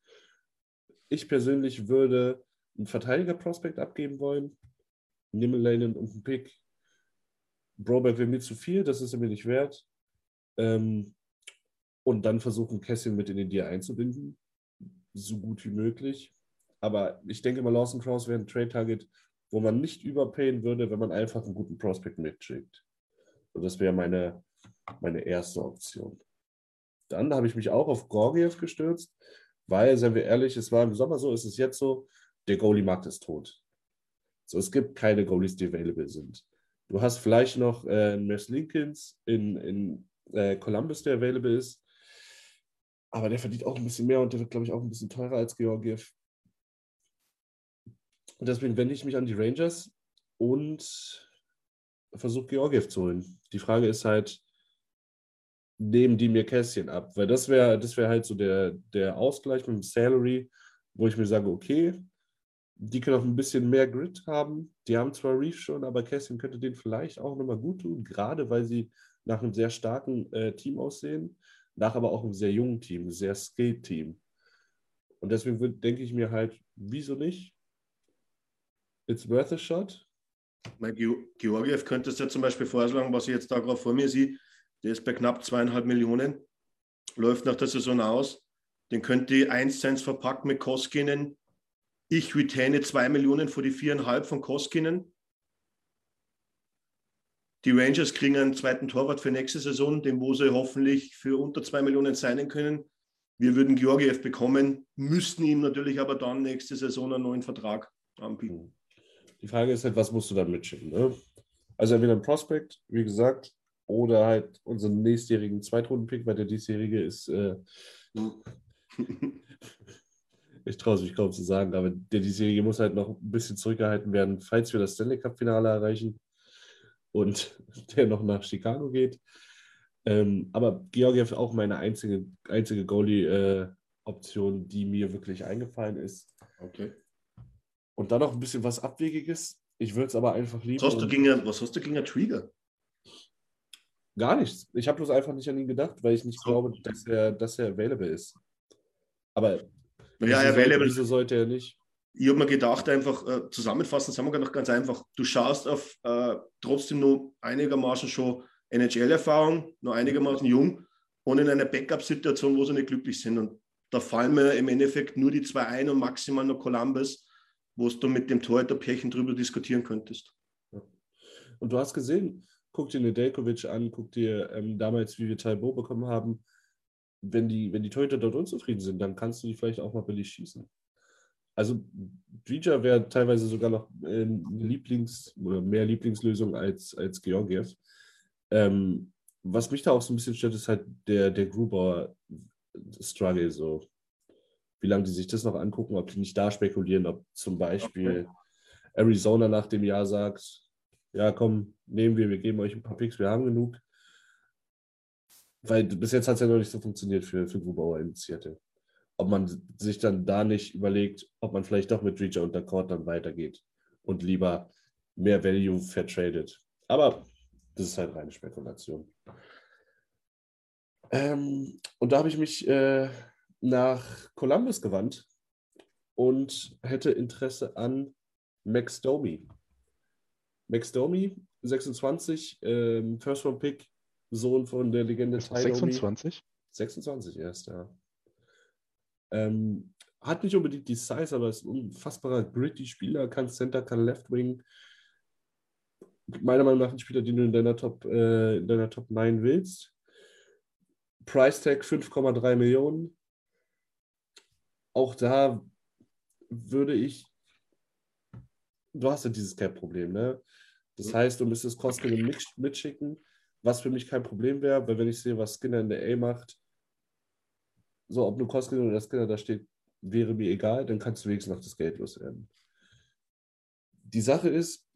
Ich persönlich würde einen Verteidiger-Prospect abgeben wollen, Nimmelainen und einen Pick. Broberg wäre mir zu viel, das ist er mir nicht wert. Ähm, und dann versuchen, Cassian mit in den Deal einzubinden, so gut wie möglich. Aber ich denke mal, Lawson Krause wäre ein Trade-Target, wo man nicht überpayen würde, wenn man einfach einen guten Prospect mitschickt. Und das wäre meine, meine erste Option. Dann habe ich mich auch auf Gorgiev gestürzt, weil, seien wir ehrlich, es war im Sommer so, ist es jetzt so, der Goalie-Markt ist tot. So, es gibt keine Goalies, die available sind. Du hast vielleicht noch äh, Mess Lincolns in, in äh, Columbus, der available ist. Aber der verdient auch ein bisschen mehr und der wird, glaube ich, auch ein bisschen teurer als Georgiev. Und deswegen wende ich mich an die Rangers und versuche Georgiev zu holen. Die Frage ist halt, nehmen die mir Kästchen ab? Weil das wäre das wär halt so der, der Ausgleich mit dem Salary, wo ich mir sage, okay, die können auch ein bisschen mehr Grit haben. Die haben zwar Reef schon, aber Kästchen könnte denen vielleicht auch nochmal gut tun, gerade weil sie nach einem sehr starken äh, Team aussehen, nach aber auch einem sehr jungen Team, sehr skilled Team. Und deswegen denke ich mir halt, wieso nicht? It's worth a shot. Mein Georgiev könnte es ja zum Beispiel vorschlagen, was ich jetzt da gerade vor mir sehe. Der ist bei knapp zweieinhalb Millionen, läuft nach der Saison aus. Den könnte ich eins zu eins verpacken mit Koskinen. Ich retaine zwei Millionen vor die viereinhalb von Koskinen. Die Rangers kriegen einen zweiten Torwart für nächste Saison, den wo sie hoffentlich für unter zwei Millionen sein können. Wir würden Georgiev bekommen, müssten ihm natürlich aber dann nächste Saison einen neuen Vertrag anbieten. Die Frage ist halt, was musst du dann mitschicken? Ne? Also entweder ein Prospect, wie gesagt, oder halt unseren nächstjährigen Zweitrunden-Pick, weil der diesjährige ist, äh, ich traue es mich kaum zu sagen, aber der diesjährige muss halt noch ein bisschen zurückgehalten werden, falls wir das Stanley Cup-Finale erreichen und der noch nach Chicago geht. Ähm, aber Georgiev auch meine einzige, einzige Goalie-Option, die mir wirklich eingefallen ist. Okay. Und dann noch ein bisschen was Abwegiges. Ich würde es aber einfach lieber. Was hast, du gegen, was hast du gegen einen Trigger? Gar nichts. Ich habe bloß einfach nicht an ihn gedacht, weil ich nicht So. glaube, dass er, dass er available ist. Aber Ja, wieso available. Sollte, wieso sollte er nicht? Ich habe mir gedacht, einfach äh, zusammenfassend, sagen wir noch ganz einfach, du schaust auf äh, trotzdem nur einigermaßen schon NHL-Erfahrung, nur einigermaßen jung und in einer Backup-Situation, wo sie nicht glücklich sind. Und da fallen mir im Endeffekt nur die zwei ein und maximal noch Columbus, wo du mit dem Torhüter-Pärchen drüber diskutieren könntest. Und du hast gesehen, guck dir Nedeljkovic an, guck dir ähm, damals, wie wir Talbot bekommen haben. Wenn die, wenn die Torhüter dort unzufrieden sind, dann kannst du die vielleicht auch mal billig schießen. Also Dvija wäre teilweise sogar noch ähm, eine Lieblings- oder mehr Lieblingslösung als, als Georgiev. Ähm, was mich da auch so ein bisschen stört, ist halt der, der Gruber-Struggle. So. Wie lange die sich das noch angucken, ob die nicht da spekulieren, ob zum Beispiel Arizona nach dem Jahr sagt, ja komm, nehmen wir, wir geben euch ein paar Picks, wir haben genug. Weil bis jetzt hat es ja noch nicht so funktioniert für, für Grubauer in Seattle. Ob man sich dann da nicht überlegt, ob man vielleicht doch mit Reacher und D'accord dann weitergeht und lieber mehr Value vertradet. Aber das ist halt reine Spekulation. Ähm, und da habe ich mich äh, nach Columbus gewandt und hätte Interesse an Max Domi. Max Domi, 26, ähm, First Round Pick, Sohn von der Legende Ty das Domi. 26? 26 erst, ja. Ähm, hat nicht unbedingt die Size, aber ist ein unfassbarer gritty Spieler, kann Center, kann Left Wing. Meiner Meinung nach ein Spieler, den du in deiner Top, äh, in deiner Top 9 willst. Price Tag 5,3 Millionen. Auch da würde ich. Du hast ja dieses Cap-Problem, ne? Das heißt, du müsstest Koskinen mit, mitschicken, was für mich kein Problem wäre, weil wenn ich sehe, was Skinner in der A macht, so ob nur Koskinen oder Skinner da steht, wäre mir egal, dann kannst du wenigstens noch das Geld loswerden. Die Sache ist,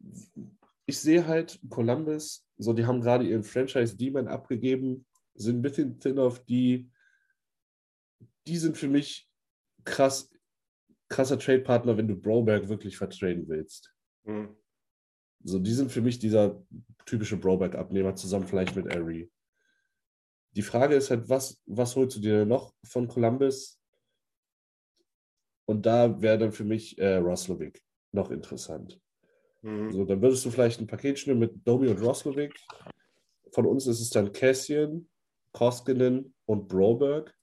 ich sehe halt Columbus, so die haben gerade ihren Franchise Demon abgegeben, sind ein bisschen thin auf die, die sind für mich krass, krasser Trade-Partner, wenn du Broberg wirklich vertraden willst. Hm. So, die sind für mich dieser typische Broberg-Abnehmer, zusammen vielleicht mit Ari. Die Frage ist halt, was, was holst du dir noch von Columbus? Und da wäre dann für mich äh, Roslovic noch interessant. Hm. So, dann würdest du vielleicht ein Paket schnüren mit Domi und Roslovic. Von uns ist es dann Cassian, Koskinen und Broberg.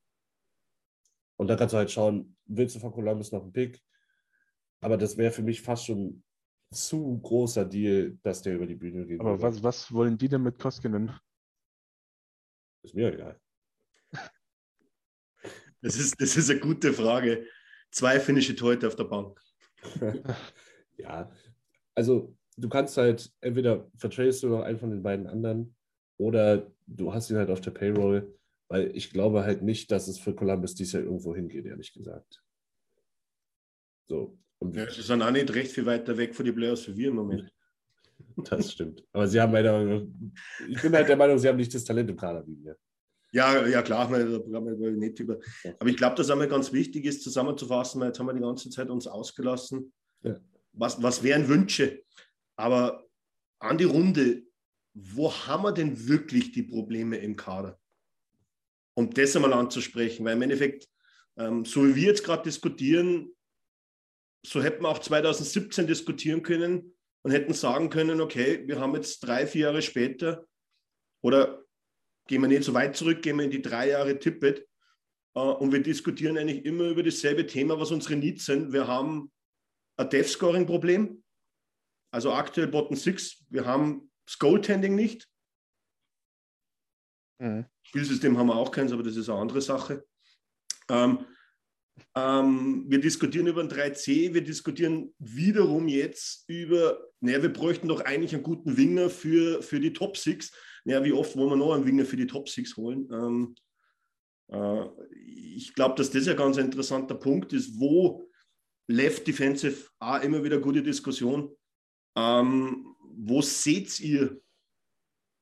Und da kannst du halt schauen, willst du von Columbus noch einen Pick? Aber das wäre für mich fast schon zu großer Deal, dass der über die Bühne geht. Aber was, was wollen die denn mit Koskinen? Ist mir egal. Das, ist, das ist eine gute Frage. Zwei finnische Torhüter auf der Bank. ja, also du kannst halt, entweder vertradest du noch einen von den beiden anderen oder du hast ihn halt auf der Payroll, weil ich glaube halt nicht, dass es für Columbus dies Jahr irgendwo hingeht, ehrlich gesagt. So, und Ja, sie sind auch nicht recht viel weiter weg von den Playoffs wie wir im Moment. das stimmt. Aber sie haben meiner ich bin halt der Meinung, sie haben nicht das Talent im Kader wie wir. Ja, ja klar, weil da brauchen wir nicht über. Aber ich glaube, dass einmal ganz wichtig ist, zusammenzufassen, weil jetzt haben wir die ganze Zeit uns ausgelassen. Ja. Was, was wären Wünsche? Aber an die Runde, wo haben wir denn wirklich die Probleme im Kader? Um das einmal anzusprechen, weil im Endeffekt, ähm, so wie wir jetzt gerade diskutieren, so hätten wir auch 2017 diskutieren können und hätten sagen können, okay, wir haben jetzt drei, vier Jahre später oder gehen wir nicht so weit zurück, gehen wir in die drei Jahre Tippet äh, und wir diskutieren eigentlich immer über dasselbe Thema, was unsere Needs sind. Wir haben ein Death-Scoring-Problem, also aktuell Bottom 6. Wir haben das Goaltending nicht. Mhm. Spielsystem haben wir auch keins, aber das ist eine andere Sache. Ähm, Ähm, wir diskutieren über ein 3C, wir diskutieren wiederum jetzt über, naja, wir bräuchten doch eigentlich einen guten Winger für, für die Top 6. Naja, wie oft wollen wir noch einen Winger für die Top 6 holen? Ähm, äh, ich glaube, dass das ein ganz interessanter Punkt ist, wo Left Defensive auch immer wieder gute Diskussion. Ähm, wo seht ihr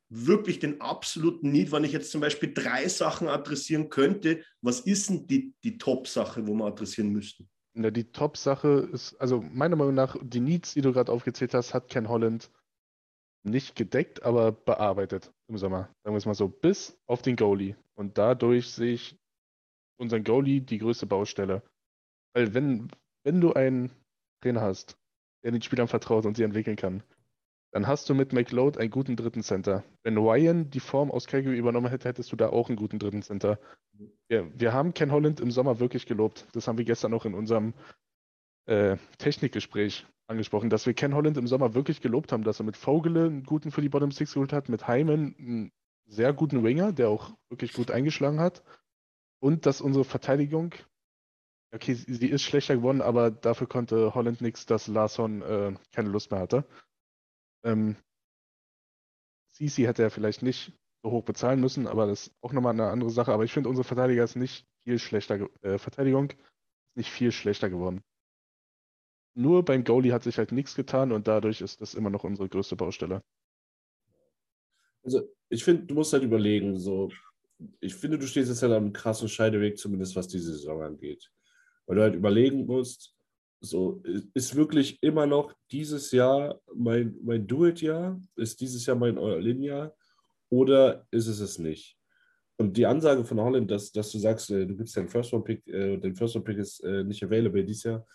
wirklich den absoluten Need, wenn ich jetzt zum Beispiel drei Sachen adressieren könnte, was ist denn die, die Top-Sache, wo wir adressieren müssten? Na, die Top-Sache ist, also meiner Meinung nach, die Needs, die du gerade aufgezählt hast, hat Ken Holland nicht gedeckt, aber bearbeitet im Sommer. Sagen wir es mal so, bis auf den Goalie. Und dadurch sehe ich unseren Goalie die größte Baustelle. Weil wenn, wenn du einen Trainer hast, der den Spielern vertraut und sie entwickeln kann, dann hast du mit McLeod einen guten dritten Center. Wenn Ryan die Form aus Calgary übernommen hätte, hättest du da auch einen guten dritten Center. Wir, wir haben Ken Holland im Sommer wirklich gelobt. Das haben wir gestern auch in unserem äh, Technikgespräch angesprochen, dass wir Ken Holland im Sommer wirklich gelobt haben, dass er mit Vogele einen guten für die Bottom Six geholt hat, mit Hyman einen sehr guten Winger, der auch wirklich gut eingeschlagen hat. Und dass unsere Verteidigung, okay, sie, ist schlechter geworden, aber dafür konnte Holland nichts, dass Larson äh, keine Lust mehr hatte. Ähm, Sisi hätte er vielleicht nicht so hoch bezahlen müssen, aber das ist auch nochmal eine andere Sache. Aber ich finde, unsere Verteidiger ist nicht viel schlechter, äh, Verteidigung ist nicht viel schlechter geworden. Nur beim Goalie hat sich halt nichts getan und dadurch ist das immer noch unsere größte Baustelle. Also, ich finde, du musst halt überlegen, so, ich finde, du stehst jetzt halt am krassen Scheideweg, zumindest was die Saison angeht. Weil du halt überlegen musst, so, ist wirklich immer noch dieses Jahr mein, mein Do-It-Jahr? Ist dieses Jahr mein All-In-Jahr? Oder ist es es nicht? Und die Ansage von Holland, dass, dass du sagst, äh, du gibst deinen First-Round-Pick, äh, den First-Round-Pick ist äh, nicht available dieses Jahr,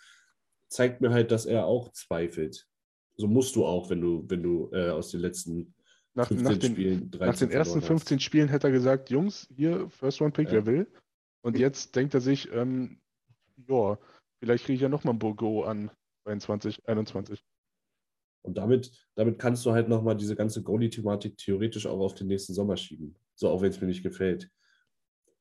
zeigt mir halt, dass er auch zweifelt. So musst du auch, wenn du, wenn du äh, aus den letzten nach, 15 nach den, Spielen, nach den ersten 15 hast. Spielen hätte er gesagt, Jungs, hier, First-Round-Pick, ja. wer will? Und jetzt denkt er sich, ähm, ja, Vielleicht kriege ich ja nochmal ein Burgo an 22, 21. Und damit, damit kannst du halt nochmal diese ganze Goalie-Thematik theoretisch auch auf den nächsten Sommer schieben. So, auch wenn es mir nicht gefällt.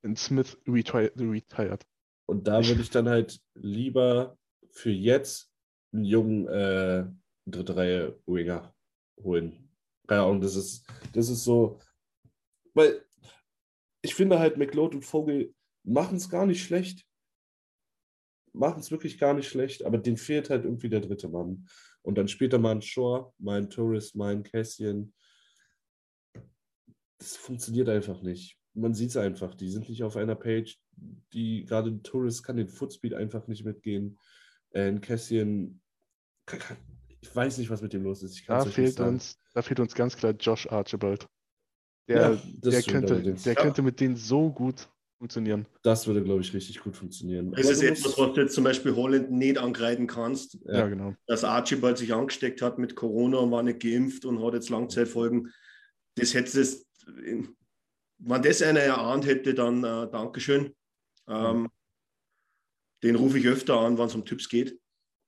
In Smith retired. retired. Und da würde ich dann halt lieber für jetzt einen jungen äh, dritte Reihe Winger holen. Keine Ahnung, das ist, das ist so, weil ich finde halt McLeod und Vogel machen es gar nicht schlecht machen es wirklich gar nicht schlecht, aber denen fehlt halt irgendwie der dritte Mann. Und dann spielt er mal ein Shore, mal ein Tourist, mal ein Cassian. Das funktioniert einfach nicht. Man sieht es einfach. Die sind nicht auf einer Page. Die gerade ein Tourist kann den Footspeed einfach nicht mitgehen. Äh, ein Cassian, ich weiß nicht, was mit dem los ist. da, fehlt uns, da fehlt uns ganz klar Josh Archibald. Der, ja, der, könnte, der ja. könnte mit denen so gut funktionieren. Das würde, glaube ich, richtig gut funktionieren. Das ist etwas, was du jetzt zum Beispiel Holland nicht angreifen kannst. Ja, genau. Dass Archibald sich angesteckt hat mit Corona und war nicht geimpft und hat jetzt Langzeitfolgen. Das hätte es, wenn das einer erahnt hätte, dann äh, Dankeschön. Ähm, ja. Den rufe ich öfter an, wenn es um Tipps geht.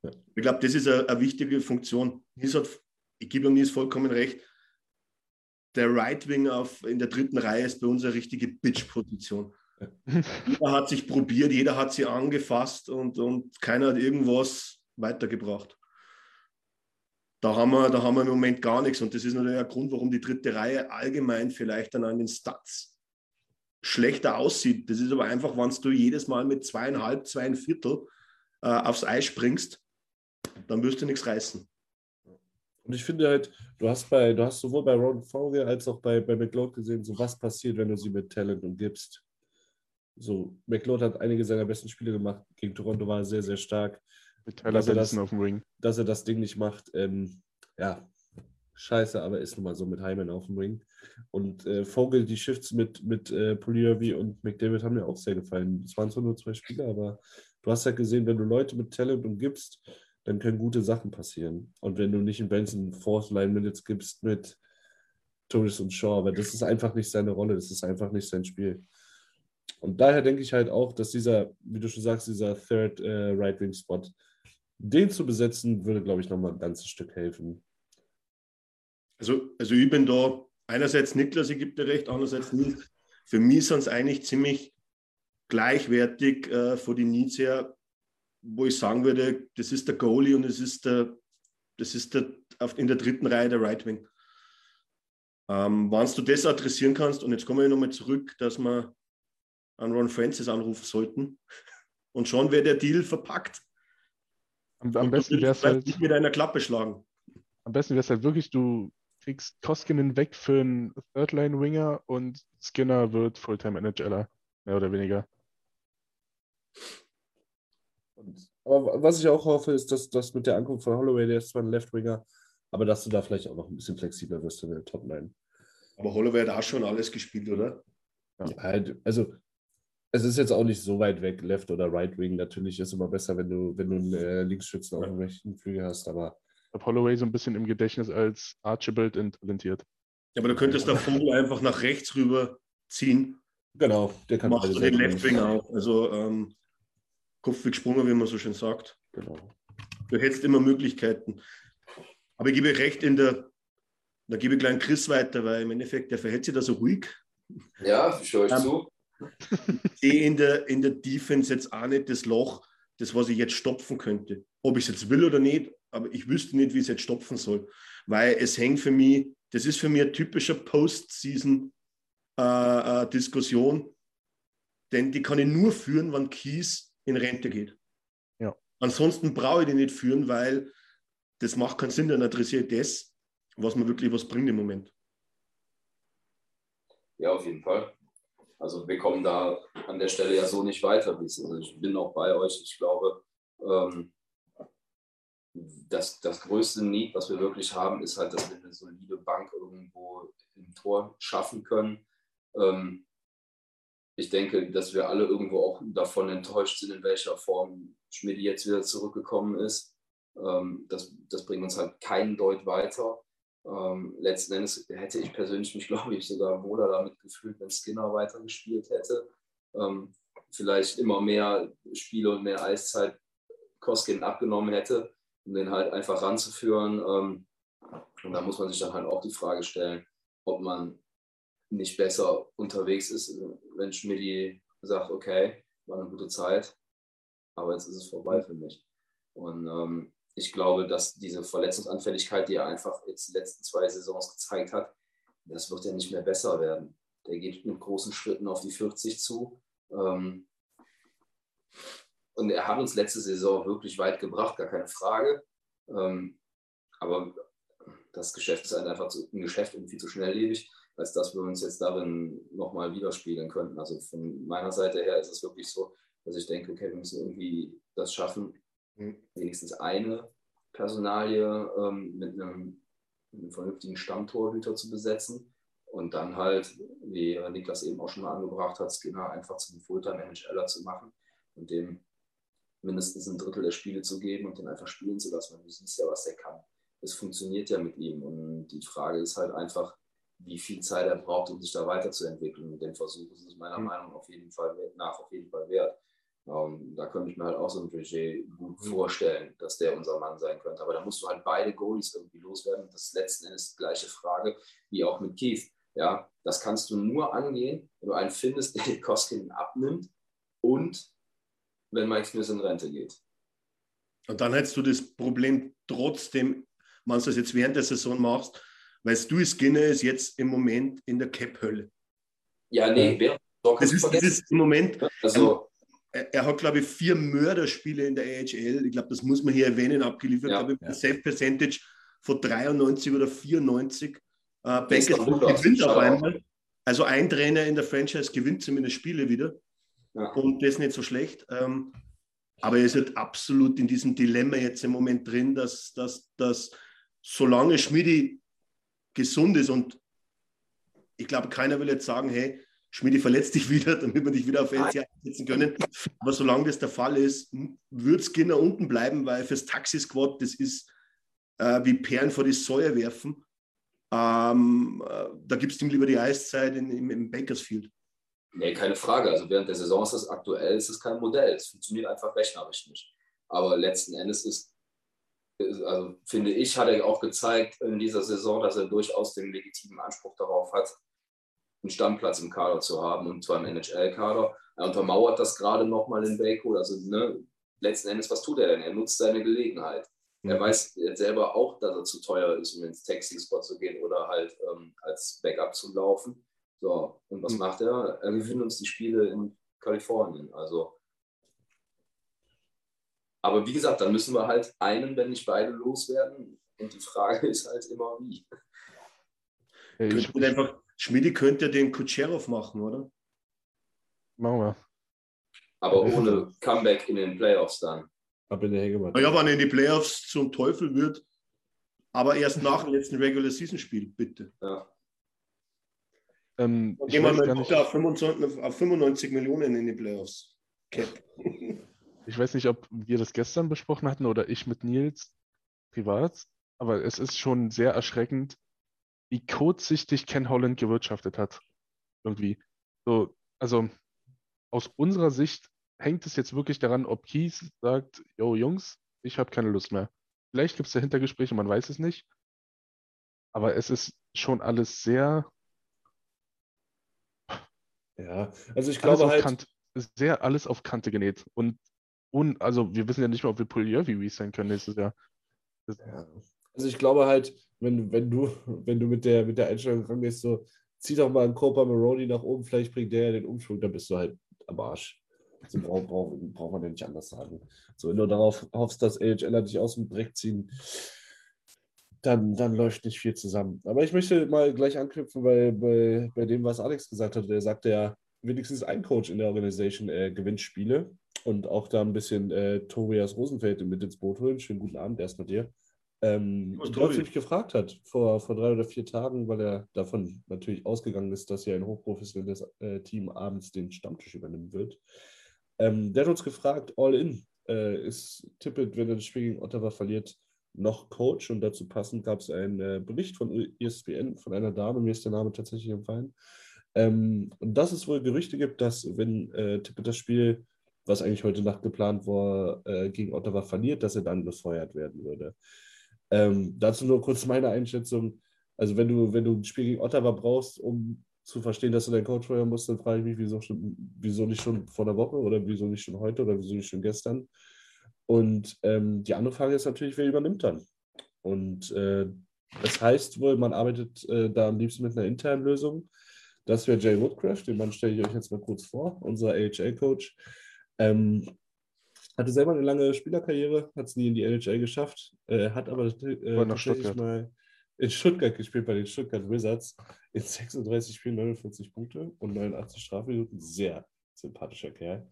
Ja. Ich glaube, das ist eine, eine wichtige Funktion. Hat, ich gebe ihm Nies vollkommen recht. Der Right Wing auf, in der dritten Reihe ist bei uns eine richtige Bitch-Position. Jeder hat sich probiert, jeder hat sie angefasst und, und keiner hat irgendwas weitergebracht. Da haben, wir, da haben wir im Moment gar nichts und das ist natürlich ein Grund, warum die dritte Reihe allgemein vielleicht dann an den Stats schlechter aussieht. Das ist aber einfach, wenn du jedes Mal mit zweieinhalb, zwei Viertel äh, aufs Eis springst, dann wirst du nichts reißen. Und ich finde halt, du hast bei, du hast sowohl bei Ron Vogel als auch bei, bei McLeod gesehen, so was passiert, wenn du sie mit Talent umgibst. So, McLeod hat einige seiner besten Spiele gemacht. Gegen Toronto war er sehr, sehr stark. Mit Tyler dass das, auf dem Ring. Dass er das Ding nicht macht, ähm, ja, scheiße, aber ist nun mal so mit Hyman auf dem Ring. Und äh, Vogel, die Shifts mit, mit äh, Polyavi und McDavid haben mir auch sehr gefallen. Es waren zwar nur zwei Spiele, aber du hast halt gesehen, wenn du Leute mit Talent umgibst, dann können gute Sachen passieren. Und wenn du nicht in Benson Fourth Line Minutes gibst mit Torres und Shaw, aber das ist einfach nicht seine Rolle, das ist einfach nicht sein Spiel. Und daher denke ich halt auch, dass dieser, wie du schon sagst, dieser Third äh, Right Wing Spot, den zu besetzen, würde, glaube ich, nochmal ein ganzes Stück helfen. Also, also ich bin da einerseits Niklas, ich gebe dir recht, andererseits nicht. Für mich sind es eigentlich ziemlich gleichwertig äh, von den Needs her, wo ich sagen würde, das ist der Goalie und es ist der, das ist der auf, in der dritten Reihe der Right Wing. Ähm, Wenn du das adressieren kannst, und jetzt kommen wir nochmal zurück, dass wir an Ron Francis anrufen sollten. Und schon wäre der Deal verpackt. Am, am besten wäre es halt. Nicht mit einer Klappe schlagen. Am besten wäre es halt wirklich, du kriegst Koskinen weg für einen Third-Line-Winger und Skinner wird Fulltime-NHLer. Mehr oder weniger. Und, aber was ich auch hoffe, ist, dass das mit der Ankunft von Holloway, der ist zwar ein Left-Winger, aber dass du da vielleicht auch noch ein bisschen flexibler wirst in der Top-Line. Aber Holloway hat auch schon alles gespielt, oder? Ja. ja, also es ist jetzt auch nicht so weit weg, Left oder Right Wing. Natürlich ist es immer besser, wenn du, wenn du einen äh, Linksschützen auf dem rechten Flügel hast, aber. Ich habe Holloway so ein bisschen im Gedächtnis als Archibald talentiert. Ja, aber du könntest der Vogel einfach nach rechts rüber ziehen. Genau, der kann Machst du den Left Wing auch. Also ähm, Kopf wie gesprungen, wie man so schön sagt. Genau. Du hättest immer Möglichkeiten. Aber ich gebe recht in der, da gebe ich gleich Chris weiter, weil im Endeffekt, der verhält sich da so ruhig. Ja, ich höre euch ähm, zu. Sehe in der, in der Defense jetzt auch nicht das Loch, das, was ich jetzt stopfen könnte. Ob ich es jetzt will oder nicht, aber ich wüsste nicht, wie ich es jetzt stopfen soll. Weil es hängt für mich, das ist für mich ein typischer Post-Season-Diskussion, äh, äh, denn die kann ich nur führen, wenn Kies in Rente geht. Ja. Ansonsten brauche ich die nicht führen, weil das macht keinen Sinn, dann adressiere ich das, was mir wirklich was bringt im Moment. Ja, auf jeden Fall. Also wir kommen da an der Stelle ja so nicht weiter. Also ich bin auch bei euch. Ich glaube, ähm, das, das größte Need, was wir wirklich haben, ist halt, dass wir eine solide Bank irgendwo im Tor schaffen können. Ähm, ich denke, dass wir alle irgendwo auch davon enttäuscht sind, in welcher Form Schmidt jetzt wieder zurückgekommen ist. Ähm, das, das bringt uns halt keinen Deut weiter. Ähm, letzten Endes hätte ich persönlich mich, glaube ich, sogar wohler damit gefühlt, wenn Skinner weitergespielt hätte. Ähm, vielleicht immer mehr Spiele und mehr Eiszeit Koskin abgenommen hätte, um den halt einfach ranzuführen. Ähm, und da muss man sich dann halt auch die Frage stellen, ob man nicht besser unterwegs ist, wenn Schmidti sagt, okay, war eine gute Zeit, aber jetzt ist es vorbei für mich. Und ähm, ich glaube, dass diese Verletzungsanfälligkeit, die er einfach jetzt die letzten zwei Saisons gezeigt hat, das wird ja nicht mehr besser werden. Der geht mit großen Schritten auf die 40 zu. Ähm, und er hat uns letzte Saison wirklich weit gebracht, gar keine Frage. Ähm, aber das Geschäft ist halt einfach zu, ein Geschäft irgendwie zu schnelllebig, als dass wir uns jetzt darin nochmal widerspiegeln könnten. Also von meiner Seite her ist es wirklich so, dass ich denke, okay, wir müssen irgendwie das schaffen, wenigstens eine Personalie ähm, mit, einem, einem, vernünftigen Stammtorhüter zu besetzen und dann halt, wie Niklas eben auch schon mal angebracht hat, Skinner einfach zum Fulltime-NHLer zu machen und dem mindestens ein Drittel der Spiele zu geben und den einfach spielen zu lassen. Und du siehst ja, was er kann. Es funktioniert ja mit ihm und die Frage ist halt einfach, wie viel Zeit er braucht, um sich da weiterzuentwickeln. Und den Versuch ist es meiner mhm. Meinung nach auf jeden Fall nach auf jeden Fall wert. Ähm, da könnte ich mir halt auch so ein Budget gut vorstellen, dass der unser Mann sein könnte. Aber da musst du halt beide Goalies irgendwie loswerden. Das ist letzten Endes die gleiche Frage wie auch mit Keith. Ja, das kannst du nur angehen, wenn du einen findest, der die Koskinen abnimmt und wenn Mike Smith in Rente geht. Und dann hättest du das Problem trotzdem, wenn du das jetzt während der Saison machst, weil du Skinner ist jetzt im Moment in der Cap-Hölle. Ja, nee, während das ist, das ist im Moment. Also, er hat, glaube ich, vier Mörderspiele in der AHL. Ich glaube, das muss man hier erwähnen, abgeliefert, ja, glaube ich, ja. Safe Percentage von 93 oder 94. Äh, Bankers gewinnt auf einmal. Also ein Trainer in der Franchise gewinnt zumindest Spiele wieder. Ja. Und das ist nicht so schlecht. Ähm, aber er ist halt absolut in diesem Dilemma jetzt im Moment drin, dass, dass, dass solange Schmidi gesund ist und ich glaube, keiner will jetzt sagen, hey, Schmidi verletzt dich wieder, damit wir dich wieder auf LCA einsetzen können. Aber solange das der Fall ist, wird Skinner unten bleiben, weil fürs Taxi-Squad, das ist äh, wie Perlen vor die Säue werfen. Ähm, äh, da gibst du ihm lieber die Eiszeit in, im, im Bakersfield. Nee, keine Frage. Also während der Saison ist das aktuell, ist es kein Modell. Es funktioniert einfach rechnerisch nicht. Aber letzten Endes ist, also finde ich, hat er auch gezeigt in dieser Saison, dass er durchaus den legitimen Anspruch darauf hat, einen Stammplatz im Kader zu haben und zwar im NHL-Kader. Er untermauert das gerade nochmal in Bako. Also ne, letzten Endes, was tut er denn? Er nutzt seine Gelegenheit. Er weiß selber auch, dass er zu teuer ist, um ins Taxi-Spot zu gehen oder halt ähm, als Backup zu laufen. So, und was mhm. macht er? Er gewinnt uns die Spiele in Kalifornien. Also, aber wie gesagt, dann müssen wir halt einen, wenn nicht beide, loswerden. Und die Frage ist halt immer, wie. Ich einfach, Schmidi könnte den Kutscherow machen, oder? Machen wir. Aber ohne Comeback in den Playoffs dann. Ab in der Hängematte. Ja, wenn er in die Playoffs zum Teufel wird, aber erst nach dem letzten Regular Season Spiel, bitte. Ja. Ähm, gehen wir mit auf, 25, auf 95 Millionen in die Playoffs. Cap. Ich weiß nicht, ob wir das gestern besprochen hatten oder ich mit Nils privat, aber es ist schon sehr erschreckend, wie kurzsichtig Ken Holland gewirtschaftet hat. Irgendwie. So, also aus unserer Sicht hängt es jetzt wirklich daran, ob Keith sagt, yo Jungs, ich habe keine Lust mehr. Vielleicht gibt es dahinter Gespräche, man weiß es nicht. Aber es ist schon alles sehr. Ja, also ich glaube halt. Kante, sehr alles auf Kante genäht. Und, und also wir wissen ja nicht mal, ob wir Puljovi sein können nächstes Jahr. Ja. Also ich glaube halt, wenn, wenn du, wenn du mit der, mit der Einstellung rangehst, so, zieh doch mal einen Copa Maroni nach oben, vielleicht bringt der ja den Umschwung, dann bist du halt am Arsch. So braucht brauch, brauch man ja nicht anders sagen. So, wenn du darauf hoffst, dass AHLer dich aus dem Dreck ziehen, dann, dann läuft nicht viel zusammen. Aber ich möchte mal gleich anknüpfen bei, bei, bei dem, was Alex gesagt hat. Er sagte ja, wenigstens ein Coach in der Organisation äh, gewinnt Spiele und auch da ein bisschen äh, Tobias Rosenfeld mit ins Boot holen. Schönen guten Abend erstmal dir. Ähm, mich gefragt hat vor, vor drei oder vier Tagen, weil er davon natürlich ausgegangen ist, dass ja ein hochprofessionelles äh, Team abends den Stammtisch übernehmen wird. Ähm, der hat uns gefragt, all in, äh, ist Tippett, wenn er das Spiel gegen Ottawa verliert, noch Coach? Und dazu passend gab es einen äh, Bericht von ESPN von einer Dame, mir ist der Name tatsächlich empfallen. Ähm, und dass es wohl Gerüchte gibt, dass wenn äh, Tippett das Spiel, was eigentlich heute Nacht geplant war, äh, gegen Ottawa verliert, dass er dann befeuert werden würde. Ähm, dazu nur kurz meine Einschätzung. Also wenn du, wenn du ein Spiel gegen Ottawa brauchst, um zu verstehen, dass du deinen Coach feuern musst, dann frage ich mich, wieso, schon, wieso nicht schon vor der Woche oder wieso nicht schon heute oder wieso nicht schon gestern. Und ähm, die andere Frage ist natürlich, wer übernimmt dann? Und äh, das heißt wohl, man arbeitet äh, da am liebsten mit einer internen Lösung. Das wäre Jay Woodcraft, den Mann stelle ich euch jetzt mal kurz vor, unser AHL-Coach. Ähm, hatte selber eine lange Spielerkarriere, hat es nie in die NHL geschafft, äh, hat aber äh, tatsächlich mal in Stuttgart gespielt bei den Stuttgart Wizards in 36 Spielen 49 Punkte und 89 Strafminuten. Sehr sympathischer Kerl.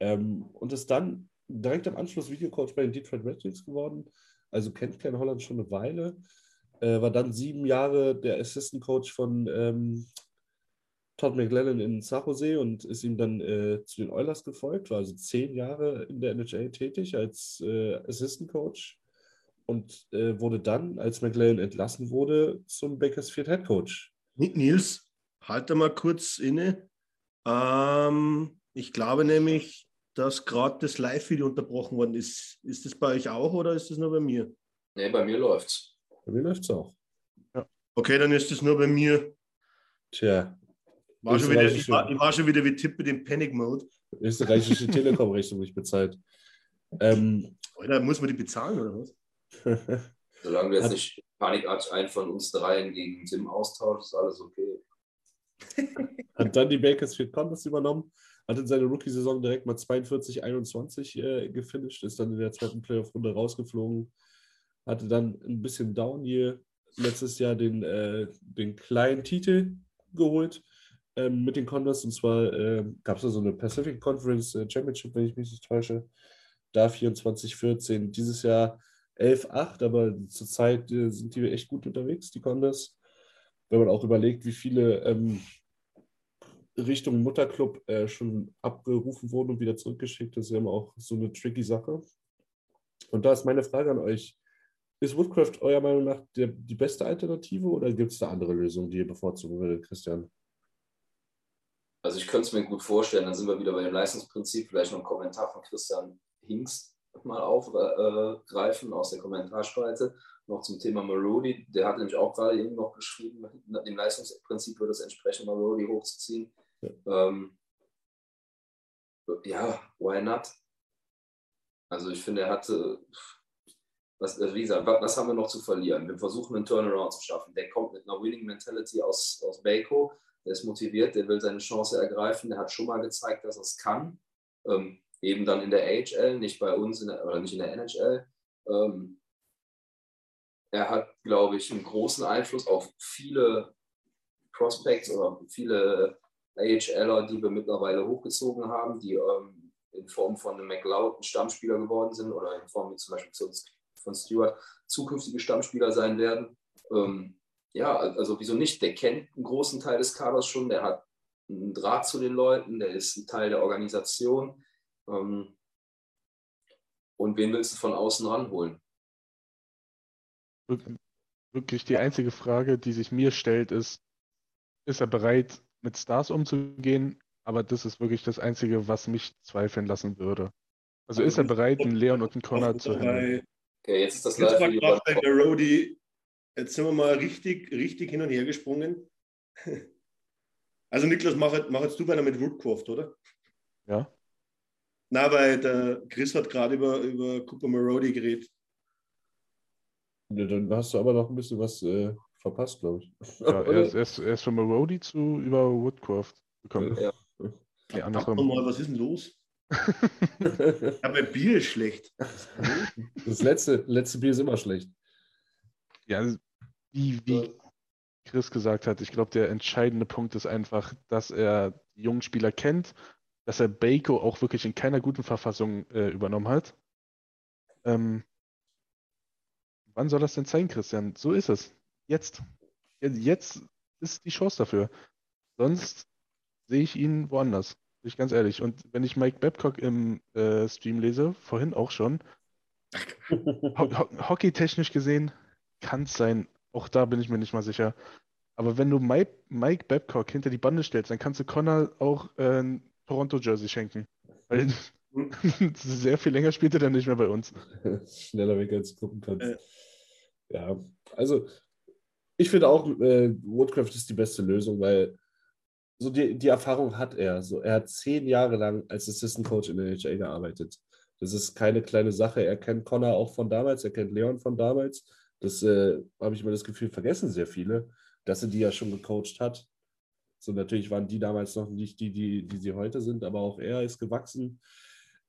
Ähm, und ist dann direkt am Anschluss Videocoach bei den Detroit Red Wings geworden. Also kennt Ken Holland schon eine Weile. Äh, war dann sieben Jahre der Assistant Coach von ähm, Todd McLennan in San Jose und ist ihm dann äh, zu den Oilers gefolgt. War also zehn Jahre in der NHL tätig als äh, Assistant Coach und äh, wurde dann, als McLaren entlassen wurde, zum Bakersfield Head Coach. Nils, halte mal kurz inne. Ähm, ich glaube nämlich, dass gerade das Live-Video unterbrochen worden ist. Ist das bei euch auch oder ist das nur bei mir? Nee, bei mir läuft's. Bei mir läuft's auch. Ja. Okay, dann ist das nur bei mir. Tja. War schon wieder, ich, war, ich war schon wieder wie Tipp mit dem Panic-Mode. Österreichische Telekom-Rechnung nicht bezahlt. Ähm, Oder muss man die bezahlen oder was? Solange du jetzt nicht panikartig einen von uns dreien gegen Tim austauschst, ist alles okay. Hat dann die Bakersfield Condors übernommen, hat in seiner Rookie-Saison direkt mal 42-21 äh, gefinisht, ist dann in der zweiten Playoff-Runde rausgeflogen, hatte dann ein bisschen Down hier letztes Jahr den, äh, den kleinen Titel geholt ähm, mit den Condors und zwar äh, gab es da so eine Pacific Conference äh, Championship, wenn ich mich nicht täusche, da 24-14. Dieses Jahr 11-8, aber zurzeit äh, sind die echt gut unterwegs, die Condors. Wenn man auch überlegt, wie viele ähm, Richtung Mutterclub äh, schon abgerufen wurden und wieder zurückgeschickt, das ist ja immer auch so eine tricky Sache. Und da ist meine Frage an euch. Ist Woodcraft eurer Meinung nach der, die beste Alternative oder gibt es da andere Lösungen, die ihr bevorzugen würdet, Christian? Also ich könnte es mir gut vorstellen, dann sind wir wieder bei dem Leistungsprinzip, vielleicht noch ein Kommentar von Christian Hingst mal aufgreifen aus der Kommentarspalte. Noch zum Thema Marodi. Der hat nämlich auch gerade eben noch geschrieben, dem Leistungsprinzip würde es entsprechen, Marodi hochzuziehen. Ja. Ähm, ja, why not? Also ich finde, er hatte, was, also wie gesagt, was, was haben wir noch zu verlieren? Wir versuchen einen Turnaround zu schaffen. Der kommt mit einer Winning Mentality aus, aus Baco. Der ist motiviert, der will seine Chance ergreifen. Der hat schon mal gezeigt, dass er es kann. Ähm, eben dann in der AHL, nicht bei uns der, oder nicht in der NHL. Ähm, er hat, glaube ich, einen großen Einfluss auf viele Prospects oder viele AHLer, die wir mittlerweile hochgezogen haben, die ähm, in Form von einem McLeod ein Stammspieler geworden sind oder in Form wie zum Beispiel von Stewart zukünftige Stammspieler sein werden. Ähm, ja, also wieso nicht? Der kennt einen großen Teil des Kaders schon, der hat einen Draht zu den Leuten, der ist ein Teil der Organisation. Ähm, und wen willst du von außen ranholen? Wirklich die einzige Frage, die sich mir stellt, ist, ist er bereit, mit Stars umzugehen? Aber das ist wirklich das Einzige, was mich zweifeln lassen würde. Also, also ist er bereit, einen Leon und einen Connor zu handeln? Okay, jetzt ist das live der Roadie. Jetzt sind wir mal richtig, richtig hin und her gesprungen. Also Niklas, mach, mach jetzt du weiter mit Woodcroft, oder? Ja. Na, weil der Chris hat gerade über, über Cooper Marody geredet. Ja, dann hast du aber noch ein bisschen was äh, verpasst, glaube ich. Ja, er, ist, er, ist, er ist von Marody zu über Woodcroft gekommen. Ja. Andersrum. Mal, was ist denn los? Aber Bier ist schlecht. Das letzte, letzte Bier ist immer schlecht. Ja, wie, wie Chris gesagt hat, ich glaube, der entscheidende Punkt ist einfach, dass er die jungen Spieler kennt dass er Baco auch wirklich in keiner guten Verfassung äh, übernommen hat. Ähm, wann soll das denn sein, Christian? So ist es. Jetzt. Jetzt ist die Chance dafür. Sonst sehe ich ihn woanders. Bin ich ganz ehrlich. Und wenn ich Mike Babcock im äh, Stream lese, vorhin auch schon, ho ho hockeytechnisch gesehen kann es sein. Auch da bin ich mir nicht mal sicher. Aber wenn du Mike, Mike Babcock hinter die Bande stellst, dann kannst du Connor auch äh, Toronto-Jersey schenken. Weil sehr viel länger spielt er dann nicht mehr bei uns. Schneller weg als gucken kannst. Äh. Ja, also ich finde auch, äh, Woodcraft ist die beste Lösung, weil so die, die Erfahrung hat er. So, er hat zehn Jahre lang als Assistant Coach in der NHL gearbeitet. Das ist keine kleine Sache. Er kennt Connor auch von damals, er kennt Leon von damals. Das äh, habe ich immer das Gefühl, vergessen sehr viele, dass er die ja schon gecoacht hat. So, natürlich waren die damals noch nicht die, die, die sie heute sind, aber auch er ist gewachsen.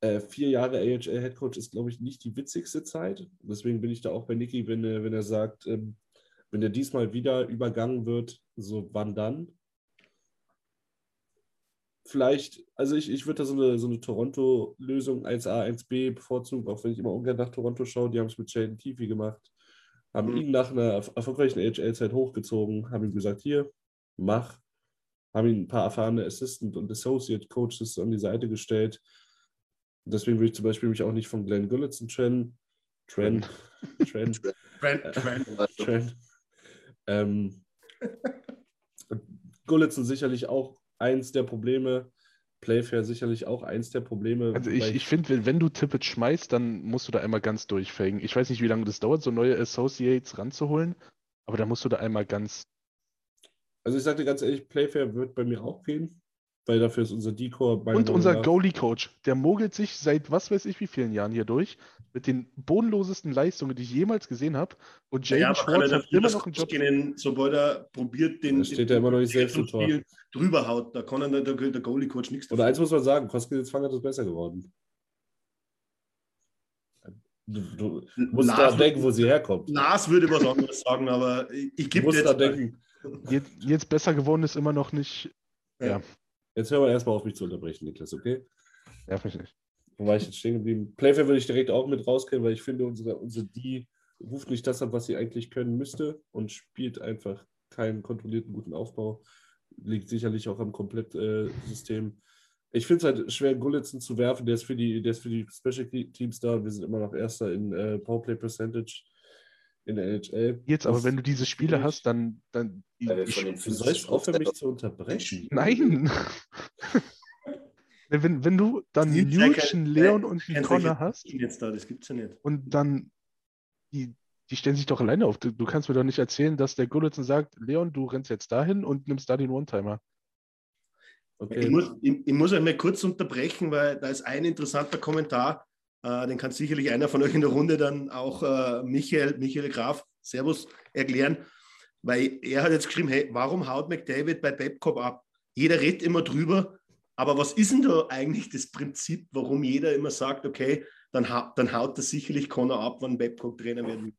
Äh, vier Jahre AHL Headcoach ist, glaube ich, nicht die witzigste Zeit. Deswegen bin ich da auch bei Niki, wenn, wenn er sagt, ähm, wenn er diesmal wieder übergangen wird, so wann dann? Vielleicht, also ich, ich würde da so eine, so eine Toronto-Lösung 1A, 1B bevorzugen, auch wenn ich immer ungern nach Toronto schaue. Die haben es mit Sheldon Tiffy gemacht, haben mhm. ihn nach einer erfolgreichen AHL-Zeit hochgezogen, haben ihm gesagt, hier, mach, haben ihn ein paar erfahrene Assistant und Associate Coaches an die Seite gestellt. Deswegen würde ich zum Beispiel mich auch nicht von Glenn Gullitzen trennen. Trennen. Trennen. Trennen. Trennen. Ähm, Gullitzen sicherlich auch eins der Probleme. Playfair sicherlich auch eins der Probleme. Also ich, ich finde, wenn du Tippet schmeißt, dann musst du da einmal ganz durchfängen. Ich weiß nicht, wie lange das dauert, so neue Associates ranzuholen, aber da musst du da einmal ganz also ich sagte ganz ehrlich, Playfair wird bei mir auch gehen, weil dafür ist unser Decor Und unser Goalie-Coach, der mogelt sich seit was weiß ich wie vielen Jahren hier durch, mit den bodenlosesten Leistungen, die ich jemals gesehen habe. Und Jaden ja, Schwartz hat immer noch einen Job. Gehen, sobald er probiert, den, da steht er immer noch nicht selbst im Tor. drüber haut, da kann er, der, der Goalie-Coach nichts dafür. Oder eins muss man sagen, Koskinitzfang hat es besser geworden. Du, du musst Lars da denken, wo sie herkommt. Lars würde was anderes sagen, aber ich, ich gebe dir jetzt. Da denken, Jetzt, jetzt, besser geworden ist immer noch nicht. Ja. ja. Jetzt hören wir erstmal auf mich zu unterbrechen, Niklas, okay? Mich nicht. Wo war ich jetzt stehen geblieben? Playfair würde ich direkt auch mit rauskehren, weil ich finde, unsere, unsere D ruft nicht das ab, was sie eigentlich können müsste und spielt einfach keinen kontrollierten guten Aufbau. Liegt sicherlich auch am Komplettsystem. Äh, ich finde es halt schwer, Gullitzen zu werfen. Der ist für die, der ist für die Special Teams da. Wir sind immer noch Erster in äh, Powerplay Percentage in der NHL. Jetzt, aber wenn du diese Spiele hast, dann. dann ich, du sollst aufhören, mich zu unterbrechen. Nein! wenn, wenn du dann Newton, Leon und Connor hast. Jetzt da, das gibt's ja nicht. Und dann. Die, die stellen sich doch alleine auf. Du, du kannst mir doch nicht erzählen, dass der Gullitzen sagt: Leon, du rennst jetzt dahin und nimmst da den One-Timer. Okay. Ich, muss, ich, ich muss euch mal kurz unterbrechen, weil da ist ein interessanter Kommentar, äh, den kann sicherlich einer von euch in der Runde dann auch äh, Michael, Michael Graf, Servus, erklären, weil er hat jetzt geschrieben, hey, warum haut McDavid bei Babcock ab? Jeder redet immer drüber, aber was ist denn da eigentlich das Prinzip, warum jeder immer sagt, okay, dann, ha dann haut das sicherlich Connor ab, wenn Babcock Trainer werden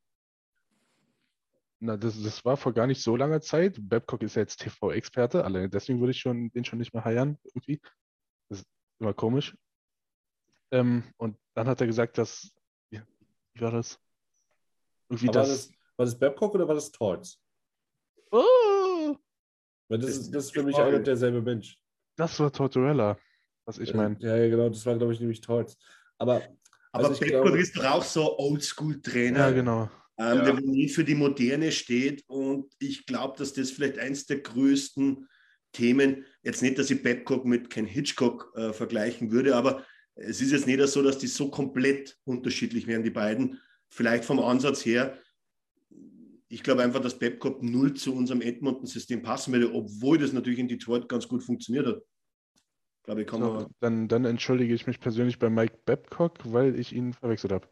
Na, das, das war vor gar nicht so langer Zeit. Babcock ist ja jetzt TV-Experte, alleine deswegen würde ich schon, den schon nicht mehr heiern, irgendwie. Das ist immer komisch. Ähm, und dann hat er gesagt, dass, wie, wie war das? Irgendwie Aber war, das, das, war das Babcock oder war das Torts? oh, Weil das, Das ist, das ist für mich ein und derselbe Mensch. das war Tortorella, was ich meine. Ja, ja, genau, das war, glaube ich, nämlich Torts. Aber, Aber also Babcock glaube, ist doch auch so Oldschool-Trainer. Ja, genau. ähm, Ja. der nie für die Moderne steht. Und ich glaube, dass das vielleicht eins der größten Themen, jetzt nicht, dass ich Babcock mit Ken Hitchcock äh, vergleichen würde, aber es ist jetzt nicht so, dass die so komplett unterschiedlich wären, die beiden. Vielleicht vom Ansatz her. Ich glaube einfach, dass Babcock null zu unserem Edmonton-System passen würde, obwohl das natürlich in Detroit ganz gut funktioniert hat. Ich glaube, ich kann So, man. dann, dann entschuldige ich mich persönlich bei Mike Babcock, weil ich ihn verwechselt habe.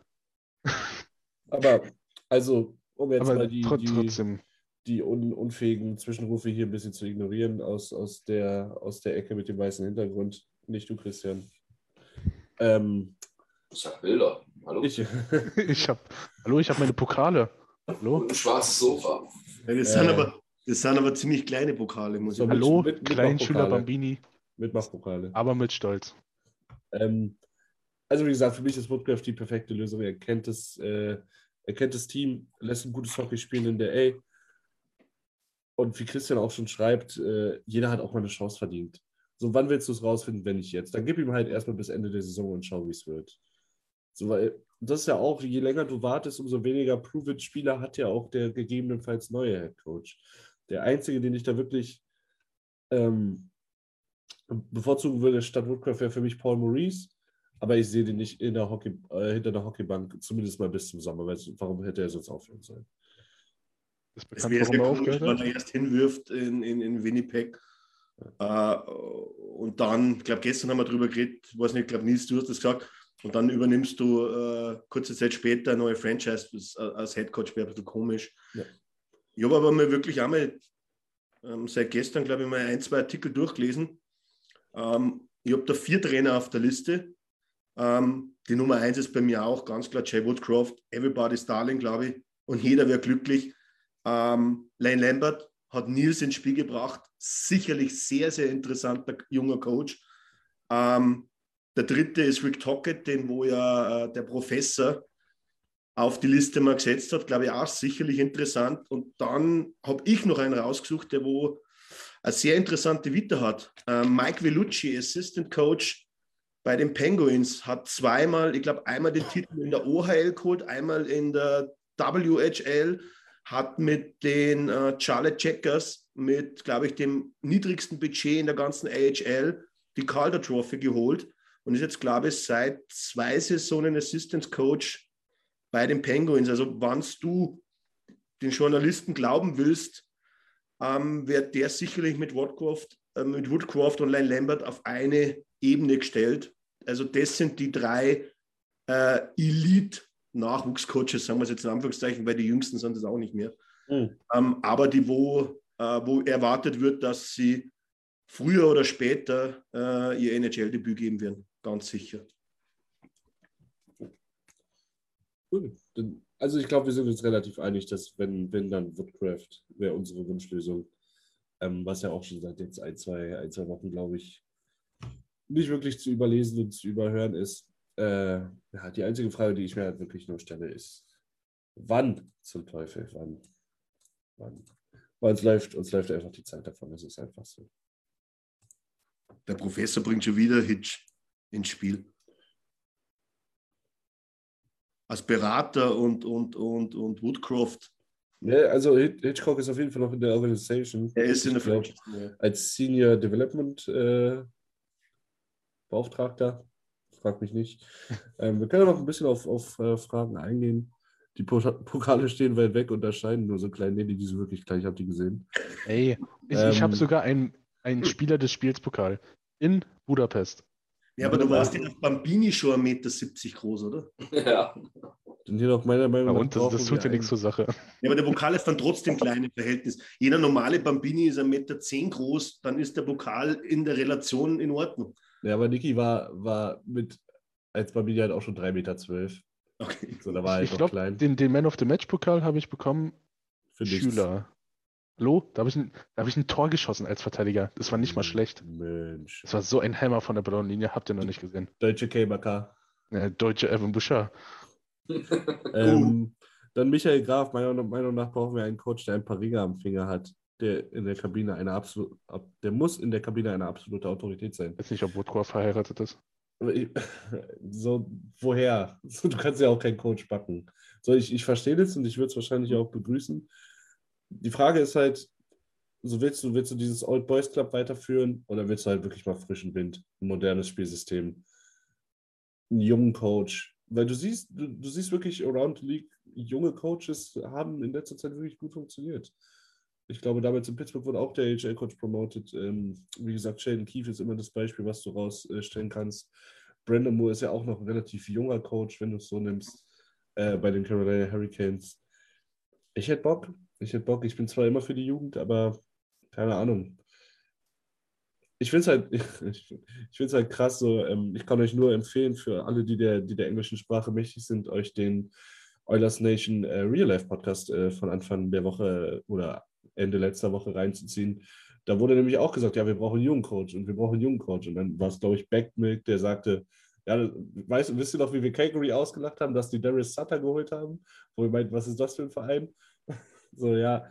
aber, also, um jetzt Aber mal die, tro- die, trotzdem. die un, unfähigen Zwischenrufe hier ein bisschen zu ignorieren aus, aus, der, aus der Ecke mit dem weißen Hintergrund. Nicht du, Christian. Ähm, Ich habe Bilder. Hallo? ich, Ich habe, hallo, ich habe meine Pokale. Hallo? Und ein schwarzes Sofa. Ja, das, Äh. sind aber, das sind aber ziemlich kleine Pokale, muss So, ich. Hallo, mit- mit Kleinschüler Machpokale. Bambini, Mitmachpokale. aber mit Stolz. Ähm, also wie gesagt, für mich ist Woodcraft die perfekte Lösung. Er kennt das, äh, er kennt das Team, lässt ein gutes Hockey spielen in der A. Und wie Christian auch schon schreibt, äh, jeder hat auch mal eine Chance verdient. So, wann willst du es rausfinden, wenn nicht jetzt? Dann gib ihm halt erstmal bis Ende der Saison und schau, wie es wird. So, weil das ist ja auch, je länger du wartest, umso weniger Prove-It-Spieler hat ja auch der gegebenenfalls neue Head Coach. Der einzige, den ich da wirklich ähm, bevorzugen würde statt Woodcraft wäre für mich Paul Maurice, aber ich sehe den nicht in der Hockey, äh, hinter der Hockeybank, zumindest mal bis zum Sommer. Weil, warum hätte er sonst aufhören sollen? Ist Es bekannt, wäre warum sehr er komisch, aufgehört wenn hat? er erst hinwirft in, in, in Winnipeg. Äh, und dann, ich glaube, gestern haben wir darüber geredet, weiß nicht, ich glaube, Nils, du hast das gesagt. Und dann übernimmst du äh, kurze Zeit später eine neue Franchise das, als Headcoach, wäre ein bisschen komisch. Ja. Ich habe aber mal wirklich einmal ähm, seit gestern, glaube ich, mal ein, zwei Artikel durchgelesen. Ähm, ich habe da vier Trainer auf der Liste. Ähm, die Nummer eins ist bei mir auch ganz klar Jay Woodcroft, Everybody's Darling, glaube ich. Und jeder wäre glücklich. Ähm, Lane Lambert hat Nils ins Spiel gebracht. Sicherlich sehr, sehr interessanter junger Coach. Ähm, der dritte ist Rick Tockett, den wo ja äh, der Professor auf die Liste mal gesetzt hat, glaube ich auch sicherlich interessant. Und dann habe ich noch einen rausgesucht, der wo eine sehr interessante Vita hat. Ähm, Mike Vellucci, Assistant Coach bei den Penguins, hat zweimal, ich glaube, einmal den Titel in der OHL geholt, einmal in der WHL, hat mit den äh, Charlotte Checkers mit, glaube ich, dem niedrigsten Budget in der ganzen AHL die Calder Trophy geholt und ist jetzt, glaube ich, seit zwei Saisonen Assistant Coach bei den Penguins. Also, wenn du den Journalisten glauben willst, ähm, wird der sicherlich mit Woodcroft, äh, mit Woodcroft und Line Lambert auf eine Ebene gestellt. Also, das sind die drei äh, Elite-Nachwuchscoaches, sagen wir es jetzt in Anführungszeichen, weil die Jüngsten sind es auch nicht mehr. Hm. Ähm, aber die, wo, äh, wo erwartet wird, dass sie früher oder später äh, ihr NHL-Debüt geben werden. Ganz sicher. Cool. Also ich glaube, wir sind uns relativ einig, dass wenn, wenn dann Woodcraft wäre unsere Wunschlösung. Ähm, was ja auch schon seit jetzt ein, zwei, ein, zwei Wochen, glaube ich, nicht wirklich zu überlesen und zu überhören ist. Äh, ja, die einzige Frage, die ich mir halt wirklich nur stelle, ist, wann zum Teufel, wann? Wann? Weil uns läuft, uns läuft einfach die Zeit davon, das ist einfach so. Der Professor bringt schon wieder Hitch ins Spiel. Als Berater und, und, und, und Woodcroft. Ja, also Hitch- Hitchcock ist auf jeden Fall noch in der Organisation. Er ist in der Franchise. als Senior Development äh, Beauftragter. Frag mich nicht. Ähm, wir können noch ein bisschen auf, auf äh, Fragen eingehen. Die Po- Pokale stehen weit weg und erscheinen nur so klein. Nee, die sind wirklich klein. Ich habe die gesehen. Ey, ich, ich habe Ähm, sogar einen, einen Spieler des Spiels Pokal. In Budapest. Ja, aber du warst ja auf Bambini schon 1,70 Meter groß, oder? Ja. Und hier noch meiner Meinung Ja, nach. und das, das tut ja nichts zur Sache. Ja, aber der Pokal ist dann trotzdem klein im Verhältnis. Jeder normale Bambini ist 1,10 Meter groß, dann ist der Pokal in der Relation in Ordnung. Ja, aber Niki war, war mit, als Babini halt auch schon 3,12 Meter. Okay. So, da war er Ich halt noch glaube, klein. den, den Man of the Match Pokal habe ich bekommen. Für nichts. Schüler. Hallo? Da habe ich, ein- da hab ich ein Tor geschossen als Verteidiger. Das war nicht mal schlecht. Mensch. Das war so ein Hammer von der Ballonlinie. Habt ihr noch nicht gesehen. Deutsche KMK. Ja, deutsche Evan Bouchard. Ähm, dann Michael Graf, meiner Meinung nach brauchen wir einen Coach, der ein paar Ringe am Finger hat, der in der Kabine eine absolute, der muss in der Kabine eine absolute Autorität sein. Ich weiß nicht, ob Woodrow verheiratet ist. So, woher? Du kannst ja auch keinen Coach backen. So, ich, ich verstehe das und ich würde es wahrscheinlich auch begrüßen. Die Frage ist halt, so willst du, willst du dieses Old Boys Club weiterführen oder willst du halt wirklich mal frischen Wind, ein modernes Spielsystem, einen jungen Coach? Weil du siehst, du, du siehst wirklich around the league, junge Coaches haben in letzter Zeit wirklich gut funktioniert. Ich glaube, damals in Pittsburgh wurde auch der HL-Coach promoted. Ähm, wie gesagt, Sheldon Keefe ist immer das Beispiel, was du rausstellen kannst. Brandon Moore ist ja auch noch ein relativ junger Coach, wenn du es so nimmst, äh, bei den Carolina Hurricanes. Ich hätte Bock. Ich hätte Bock. Ich bin zwar immer für die Jugend, aber keine Ahnung. Ich finde es halt, ich, ich find's halt krass so. Ähm, ich kann euch nur empfehlen, für alle, die der, die der englischen Sprache mächtig sind, euch den Oilers Nation äh, Real Life Podcast äh, von Anfang der Woche oder Ende letzter Woche reinzuziehen. Da wurde nämlich auch gesagt, ja, wir brauchen einen jungen Coach und wir brauchen einen jungen Coach. Und dann war es, glaube ich, Backmilk, der sagte, ja, weißt, wisst ihr noch, wie wir Calgary ausgelacht haben, dass die Darius Sutter geholt haben? Wo ihr meint, was ist das für ein Verein? so, ja,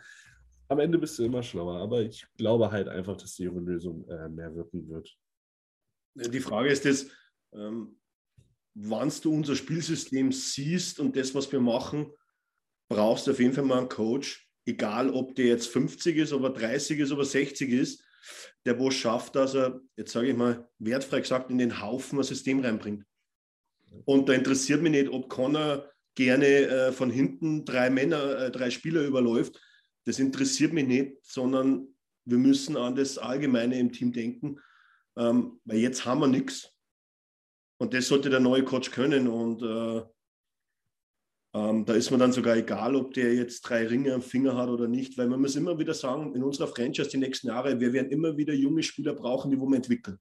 am Ende bist du immer schlauer. Aber ich glaube halt einfach, dass die junge Lösung äh, mehr wirken wird. Die Frage ist jetzt, ähm, wann du unser Spielsystem siehst und das, was wir machen, brauchst du auf jeden Fall mal einen Coach, egal ob der jetzt 50 ist, ob er 30 ist, ob er 60 ist, der wo schafft, dass er, jetzt sage ich mal, wertfrei gesagt, in den Haufen ein System reinbringt. Und da interessiert mich nicht, ob Connor gerne äh, von hinten drei Männer, äh, drei Spieler überläuft. Das interessiert mich nicht, sondern wir müssen an das Allgemeine im Team denken, ähm, weil jetzt haben wir nichts. Und das sollte der neue Coach können. Und äh, ähm, da ist mir dann sogar egal, ob der jetzt drei Ringe am Finger hat oder nicht, weil man muss immer wieder sagen, in unserer Franchise die nächsten Jahre, wir werden immer wieder junge Spieler brauchen, die wir entwickeln.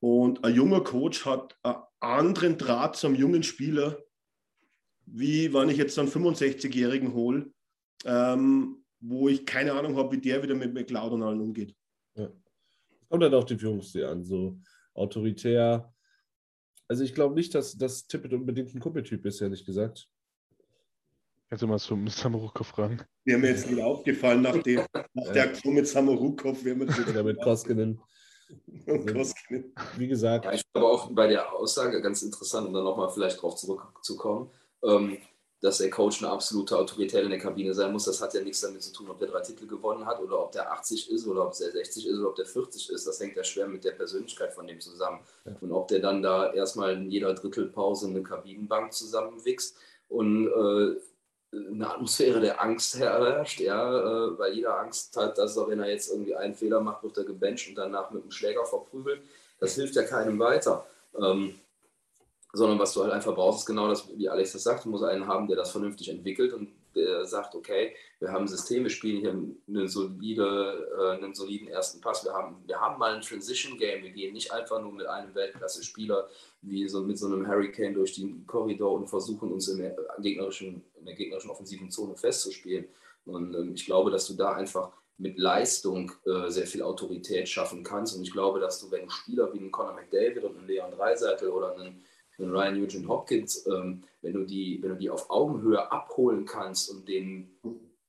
Und ein junger Coach hat einen anderen Draht zum jungen Spieler, wie wenn ich jetzt einen 65-Jährigen hole, ähm, wo ich keine Ahnung habe, wie der wieder mit McLeod und allen umgeht. Ja. Kommt halt auf die Führungsstil an, so autoritär. Also ich glaube nicht, dass, dass Tippett unbedingt ein Kumpeltyp ist, ehrlich gesagt. Kannst du mal zum Samuruko fragen? Wäre mir jetzt nicht aufgefallen, nach, dem, nach der Aktion mit Samorukov, wäre mir das Oder mit Koskinen. und Koskinen. Wie gesagt, Ja, ich aber auch bei der Aussage ganz interessant, um dann nochmal vielleicht darauf zurückzukommen, ähm, dass der Coach eine absolute Autorität in der Kabine sein muss. Das hat ja nichts damit zu tun, ob der drei Titel gewonnen hat oder ob der 80 ist oder ob der 60 ist oder ob der 40 ist. Das hängt ja schwer mit der Persönlichkeit von dem zusammen. Und ob der dann da erstmal in jeder Drittelpause eine Kabinenbank zusammenwichst und äh, eine Atmosphäre der Angst herrscht, ja, äh, weil jeder Angst hat, dass er, wenn er jetzt irgendwie einen Fehler macht, wird er gebencht und danach mit dem Schläger verprügelt. Das hilft ja keinem weiter. Ähm, sondern was du halt einfach brauchst, ist genau das, wie Alex das sagt, du musst einen haben, der das vernünftig entwickelt und der sagt, okay, wir haben ein System, wir spielen hier eine solide, äh, einen soliden ersten Pass, wir haben, wir haben mal ein Transition-Game, wir gehen nicht einfach nur mit einem Weltklasse-Spieler wie so mit so einem Hurricane durch den Korridor und versuchen uns in der gegnerischen, in der gegnerischen offensiven Zone festzuspielen. Und ähm, ich glaube, dass du da einfach mit Leistung äh, sehr viel Autorität schaffen kannst. Und ich glaube, dass du, wenn Spieler wie einen Conor McDavid und einen Leon Dreiseitel oder einen einen Ryan Nugent Hopkins, ähm, wenn, du die, wenn du die auf Augenhöhe abholen kannst und den,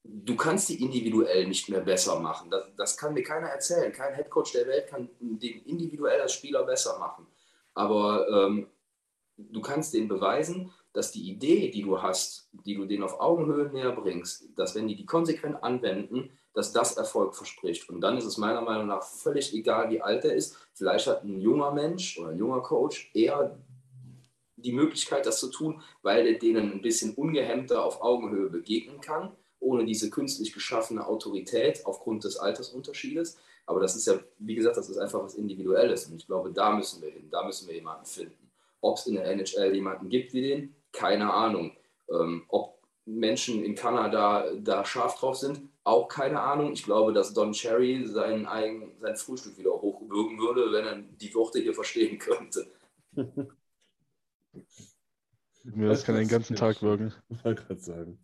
du kannst die individuell nicht mehr besser machen. Das, das kann mir keiner erzählen. Kein Headcoach der Welt kann den individuell als Spieler besser machen. Aber ähm, du kannst denen beweisen, dass die Idee, die du hast, die du denen auf Augenhöhe näher bringst, dass wenn die die konsequent anwenden, dass das Erfolg verspricht. Und dann ist es meiner Meinung nach völlig egal, wie alt er ist. Vielleicht hat ein junger Mensch oder ein junger Coach eher die Möglichkeit, das zu tun, weil er denen ein bisschen ungehemmter auf Augenhöhe begegnen kann, ohne diese künstlich geschaffene Autorität aufgrund des Altersunterschiedes. Aber das ist ja, wie gesagt, das ist einfach was Individuelles. Und ich glaube, da müssen wir hin, da müssen wir jemanden finden. Ob es in der NHL jemanden gibt wie den, keine Ahnung. Ähm, ob Menschen in Kanada da scharf drauf sind, auch keine Ahnung. Ich glaube, dass Don Cherry sein, eigen, sein Frühstück wieder hochwürgen würde, wenn er die Worte hier verstehen könnte. Mir das kann den ganzen Tag wirken. Ich wollte gerade sagen.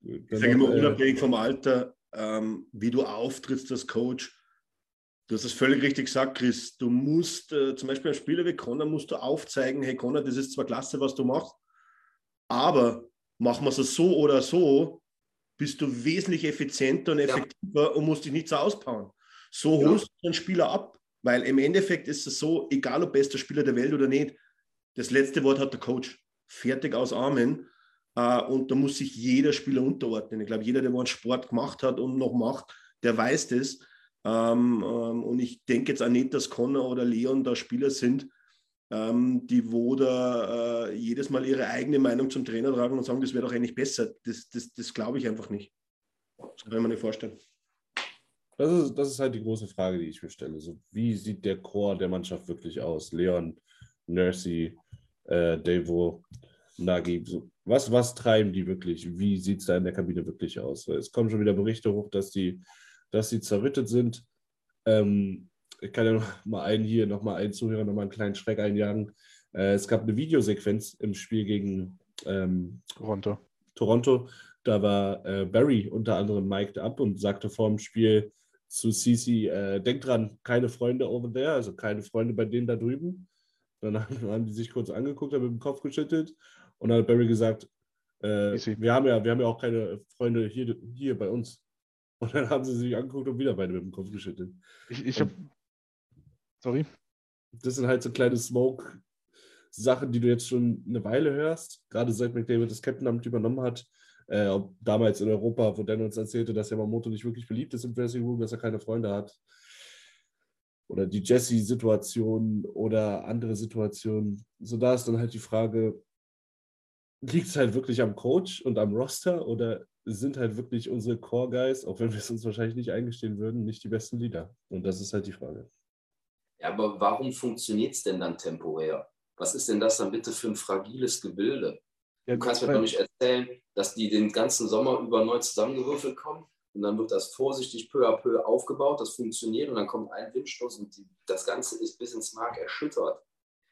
Ich sage immer, unabhängig vom Alter, ähm, wie du auftrittst als Coach, du hast es völlig richtig gesagt, Chris. Du musst, äh, zum Beispiel als Spieler wie Connor, musst du aufzeigen, hey Connor, das ist zwar klasse, was du machst, aber machen wir es so oder so, bist du wesentlich effizienter und effektiver ja. und musst dich nicht so ausbauen. So ja. holst du einen Spieler ab, weil im Endeffekt ist es so, egal ob bester Spieler der Welt oder nicht, das letzte Wort hat der Coach. Fertig aus Armen. Äh, und da muss sich jeder Spieler unterordnen. Ich glaube, jeder, der einen Sport gemacht hat und noch macht, der weiß das. Ähm, ähm, und ich denke jetzt auch nicht, dass Connor oder Leon da Spieler sind, ähm, die wo da äh, jedes Mal ihre eigene Meinung zum Trainer tragen und sagen, das wäre doch eigentlich besser. Das, das, das glaube ich einfach nicht. Das kann ich mir nicht vorstellen. Das ist, das ist halt die große Frage, die ich mir stelle. So, wie sieht der Chor der Mannschaft wirklich aus? Leon, Nursey, äh, Devo, Nagi. Was, was treiben die wirklich? Wie sieht es da in der Kabine wirklich aus? Es kommen schon wieder Berichte hoch, dass die, dass die zerrüttet sind. Ähm, ich kann ja noch mal einen hier, noch mal einen Zuhörer, noch mal einen kleinen Schreck einjagen. Äh, es gab eine Videosequenz im Spiel gegen ähm, Toronto. Toronto. Da war äh, Barry unter anderem mic'd up und sagte vor dem Spiel zu Cici, äh, denk dran, keine Freunde over there, also keine Freunde bei denen da drüben. Dann haben die sich kurz angeguckt, haben mit dem Kopf geschüttelt und dann hat Barry gesagt, äh, wir, haben ja, wir haben ja auch keine Freunde hier, hier bei uns. Und dann haben sie sich angeguckt und wieder beide mit dem Kopf geschüttelt. Ich, ich habe Sorry. Das sind halt so kleine Smoke-Sachen, die du jetzt schon eine Weile hörst, gerade seit McDavid das Captain-Amt übernommen hat. Äh, damals in Europa, wo Dan uns erzählte, dass Yamamoto nicht wirklich beliebt ist im Dressing Room, dass er keine Freunde hat. Oder die Jesse-Situation oder andere Situationen. So da ist dann halt die Frage, liegt es halt wirklich am Coach und am Roster oder sind halt wirklich unsere Core-Guys, auch wenn wir es uns wahrscheinlich nicht eingestehen würden, nicht die besten Leader? Und das ist halt die Frage. Ja, aber warum funktioniert es denn dann temporär? Was ist denn das dann bitte für ein fragiles Gebilde? Ja, du kannst mir doch nicht erzählen, dass die den ganzen Sommer über neu zusammengewürfelt kommen und dann wird das vorsichtig peu à peu aufgebaut, das funktioniert und dann kommt ein Windstoß und die, das Ganze ist bis ins Mark erschüttert.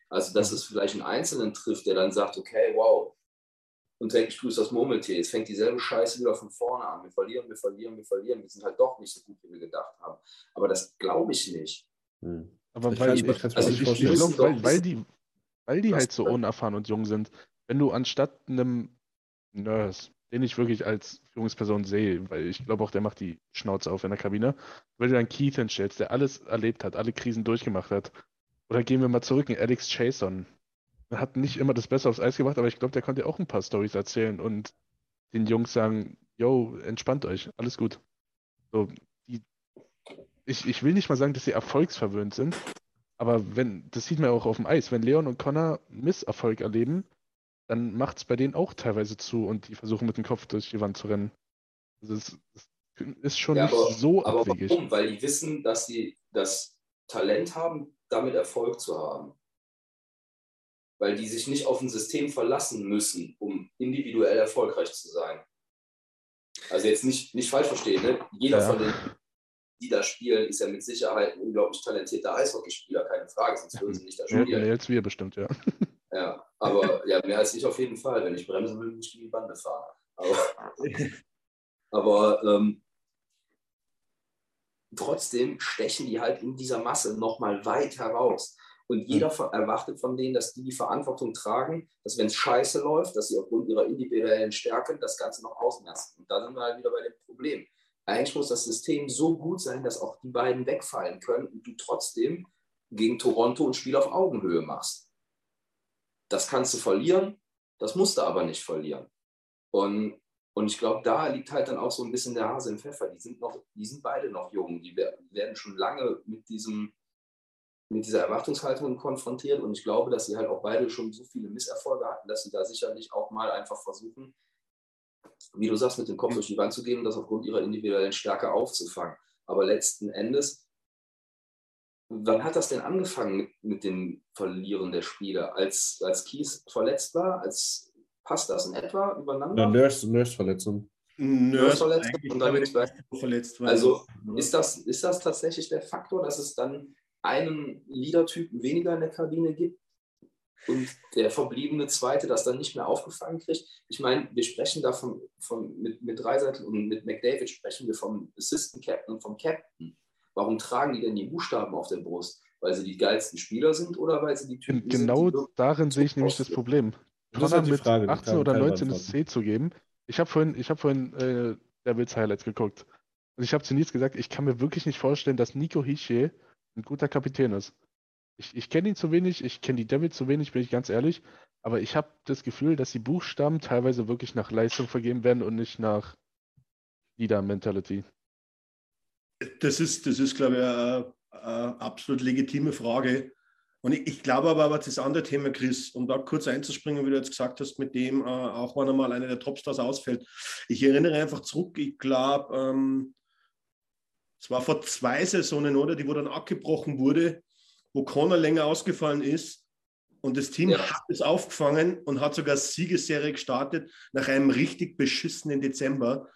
Also, dass mhm. es vielleicht einen Einzelnen trifft, der dann sagt, okay, wow, und denke, ich tue es das Murmeltier. Es fängt dieselbe Scheiße wieder von vorne an. Wir verlieren, wir verlieren, wir verlieren. Wir sind halt doch nicht so gut, wie wir gedacht haben. Aber das glaube ich nicht. Hm. Aber weil, ich, ich, also ich, ich glaube, weil, weil die, weil die halt so unerfahren und jung sind, wenn du anstatt einem Nurse, den ich wirklich als Führungsperson sehe, weil ich glaube auch, der macht die Schnauze auf in der Kabine, wenn du dann Keith hinstellst, der alles erlebt hat, alle Krisen durchgemacht hat, oder gehen wir mal zurück in Alex Chason. Er hat nicht immer das Beste aufs Eis gemacht, aber ich glaube, der konnte auch ein paar Stories erzählen und den Jungs sagen, yo, entspannt euch, alles gut. So, ich, ich will nicht mal sagen, dass sie erfolgsverwöhnt sind, aber wenn, das sieht man auch auf dem Eis, wenn Leon und Connor Misserfolg erleben, dann macht es bei denen auch teilweise zu und die versuchen mit dem Kopf durch die Wand zu rennen. Also es, ist schon ja, nicht aber, so aber abwegig. Warum? Weil die wissen, dass sie das Talent haben, damit Erfolg zu haben. Weil die sich nicht auf ein System verlassen müssen, um individuell erfolgreich zu sein. Also jetzt nicht, nicht falsch verstehen, ne? jeder ja. von den die da spielen, ist ja mit Sicherheit ein unglaublich talentierter Eishockeyspieler, keine Frage, sonst würden sie nicht da spielen. Mehr als wir bestimmt, ja. Ja, aber ja, mehr als ich auf jeden Fall. Wenn ich bremsen will, muss ich die Bande fahren. Aber, aber ähm, trotzdem stechen die halt in dieser Masse nochmal weit heraus. Und jeder mhm. erwartet von denen, dass die die Verantwortung tragen, dass wenn es scheiße läuft, dass sie aufgrund ihrer individuellen Stärke das Ganze noch ausmessen. Und da sind wir halt wieder bei dem Problem eigentlich muss das System so gut sein, dass auch die beiden wegfallen können und du trotzdem gegen Toronto ein Spiel auf Augenhöhe machst. Das kannst du verlieren, das musst du aber nicht verlieren. Und, und ich glaube, da liegt halt dann auch so ein bisschen der Hase im Pfeffer. Die sind, noch, die sind beide noch jung, die werden schon lange mit, diesem, mit dieser Erwartungshaltung konfrontiert und ich glaube, dass sie halt auch beide schon so viele Misserfolge hatten, dass sie da sicherlich auch mal einfach versuchen, wie du sagst, mit dem Kopf durch die Wand zu gehen und das aufgrund ihrer individuellen Stärke aufzufangen. Aber letzten Endes wann hat das denn angefangen mit, mit dem Verlieren der Spieler? Als, als Kies verletzt war? Als, passt das in etwa übereinander? Ja, Nurse, Nurse-Verletzung. Nurse verletzt eigentlich, und dann glaube ich, mit- verletzt war. Also ist das, ist das tatsächlich der Faktor, dass es dann einen Leader-Typen weniger in der Kabine gibt und der verbliebene Zweite das dann nicht mehr aufgefangen kriegt? Ich meine, wir sprechen da von, von, mit, mit Dreiseitel und mit McDavid sprechen wir vom Assistant Captain und vom Captain. Warum tragen die denn die Buchstaben auf der Brust? Weil sie die geilsten Spieler sind oder weil sie die Typen Genau sind, die darin sehe ich nämlich das? Problem. Das Connor halt die mit Frage, die 18 kann oder keiner 19 ins C zu geben. Ich habe vorhin, ich hab vorhin äh, Devils Highlights geguckt. Und ich habe zu Nils gesagt, ich kann mir wirklich nicht vorstellen, dass Nico Hischier ein guter Kapitän ist. Ich, ich kenne ihn zu wenig, ich kenne die Devils zu wenig, bin ich ganz ehrlich. Aber ich habe das Gefühl, dass die Buchstaben teilweise wirklich nach Leistung vergeben werden und nicht nach Leader-Mentality. Das ist, das ist glaube ich, eine, eine absolut legitime Frage. Und ich, ich glaube aber, aber das andere Thema, Chris, um da kurz einzuspringen, wie du jetzt gesagt hast, mit dem, äh, auch wenn einmal einer der Topstars ausfällt. Ich erinnere einfach zurück, ich glaube, ähm, es war vor zwei Saisonen, oder, die wo dann abgebrochen wurde, wo Connor länger ausgefallen ist. Und das Team Ja. hat es aufgefangen und hat sogar Siegesserie gestartet nach einem richtig beschissenen Dezember.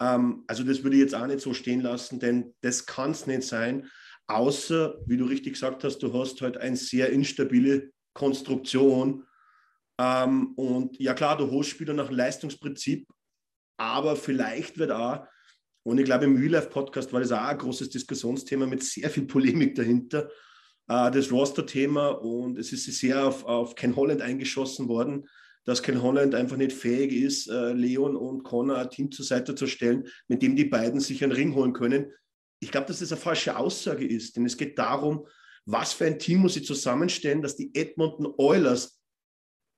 Ähm, also das würde ich jetzt auch nicht so stehen lassen, denn das kann es nicht sein, außer, wie du richtig gesagt hast, du hast halt eine sehr instabile Konstruktion. Ähm, und ja klar, du holst Spieler nach Leistungsprinzip, aber vielleicht wird auch, und ich glaube im Real Life Podcast war das auch ein großes Diskussionsthema mit sehr viel Polemik dahinter, äh, das Roster-Thema und es ist sehr auf, auf Ken Holland eingeschossen worden, dass Ken Holland einfach nicht fähig ist, äh, Leon und Connor ein Team zur Seite zu stellen, mit dem die beiden sich einen Ring holen können. Ich glaube, dass das eine falsche Aussage ist, denn es geht darum, was für ein Team muss ich zusammenstellen, dass die Edmonton Oilers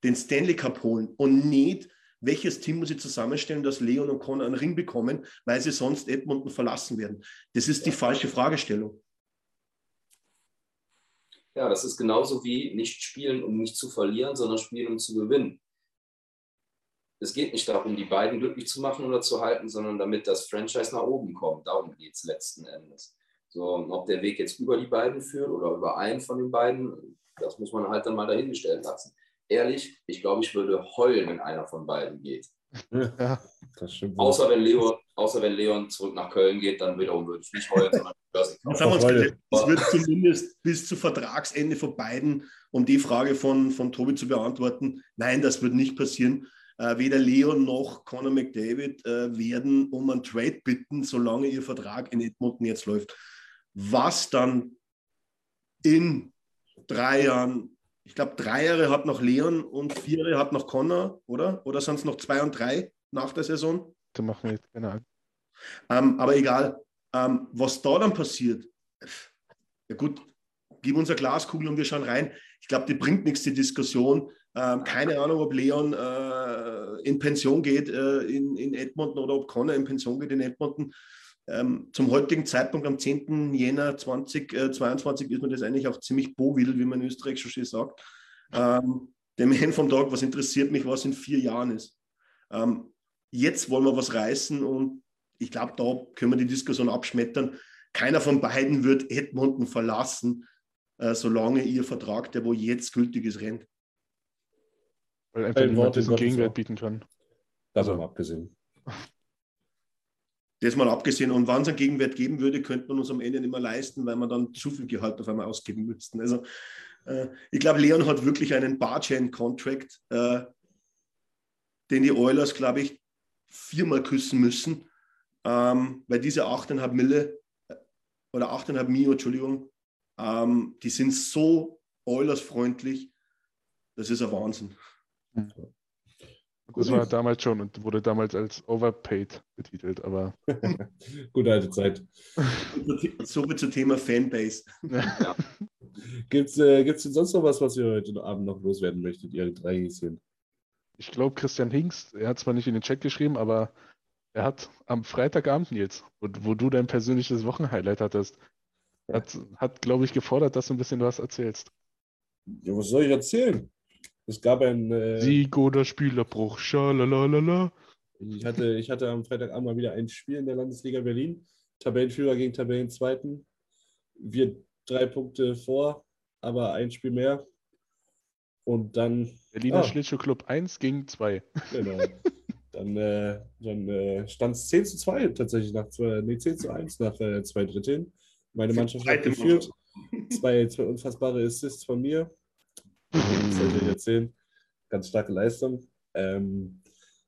den Stanley Cup holen und nicht, welches Team muss ich zusammenstellen, dass Leon und Connor einen Ring bekommen, weil sie sonst Edmonton verlassen werden. Das ist die falsche Fragestellung. Ja, das ist genauso wie nicht spielen, um nicht zu verlieren, sondern spielen, um zu gewinnen. Es geht nicht darum, die beiden glücklich zu machen oder zu halten, sondern damit das Franchise nach oben kommt. Darum geht es letzten Endes. So, ob der Weg jetzt über die beiden führt oder über einen von den beiden, das muss man halt dann mal dahingestellt lassen. Ehrlich, ich glaube, ich würde heulen, wenn einer von beiden geht. Ja, Das stimmt. Außer wenn, Leo, außer wenn Leon zurück nach Köln geht, dann wiederum würde ich nicht heulen, sondern es wird zumindest bis zu Vertragsende von beiden, um die Frage von, von Tobi zu beantworten, nein, das wird nicht passieren. Äh, weder Leon noch Conor McDavid äh, werden um einen Trade bitten, solange ihr Vertrag in Edmonton jetzt läuft. Was dann in drei Jahren, ich glaube, drei Jahre hat noch Leon und vier Jahre hat noch Conor, oder? Oder sind es noch zwei und drei nach der Saison? da machen wir jetzt keine Ahnung. Ähm, aber egal, ähm, was da dann passiert, ja gut, gib uns eine Glaskugel und wir schauen rein. Ich glaube, die bringt nichts, die Diskussion. Ähm, keine Ahnung, ob Leon äh, in Pension geht äh, in, in Edmonton oder ob Connor in Pension geht in Edmonton. Ähm, zum heutigen Zeitpunkt, am 10. Jänner 2022, ist mir das eigentlich auch ziemlich bovidel, wie man in Österreich schon schön sagt. Ähm, dem Ende vom Tag, was interessiert mich, was in vier Jahren ist. Ähm, jetzt wollen wir was reißen und ich glaube, da können wir die Diskussion abschmettern. Keiner von beiden wird Edmonton verlassen, äh, solange ihr Vertrag, der wo jetzt gültig ist, rennt. Weil einfach Ein niemand diesen Gegenwert bieten kann. Davon Also- abgesehen. Das mal abgesehen. Und wann es einen Gegenwert geben würde, könnte man uns am Ende nicht mehr leisten, weil wir dann zu viel Gehalt auf einmal ausgeben müssten. Also äh, ich glaube, Leon hat wirklich einen Barchain-Contract, äh, den die Oilers, glaube ich, viermal küssen müssen, ähm, weil diese 8,5 Mille äh, oder 8,5 Mio, Entschuldigung, ähm, die sind so Oilers-freundlich, das ist ein Wahnsinn. Das war damals schon und wurde damals als overpaid betitelt, aber Gute alte Zeit. So viel zum Thema Fanbase. Gibt es äh, gibt's denn sonst noch was, was ihr heute Abend noch loswerden möchtet, ihr drei Häschen? ich glaube, Christian Hingst, er hat zwar nicht in den Chat geschrieben, aber er hat am Freitagabend jetzt, wo, wo du dein persönliches Wochenhighlight hattest, hat, hat glaube ich, gefordert, dass du ein bisschen was erzählst. Ja, was soll ich erzählen? Es gab ein. Äh, Sieg oder Spielerbruch, schalalalala. ich, hatte, ich hatte am Freitagabend mal wieder ein Spiel in der Landesliga Berlin. Tabellenführer gegen Tabellenzweiten. Wir drei Punkte vor, aber ein Spiel mehr. Und dann. Berliner ah, Schlittschuhclub 1 gegen 2. Genau. Dann, äh, dann äh, stand es 10 zu 2 tatsächlich nach zwei, nee, 10 zu 1 nach äh, zwei Dritteln. Meine Mannschaft hat geführt. Zwei, zwei unfassbare Assists von mir. Das soll ich erzählen. Ganz starke Leistung. Ähm,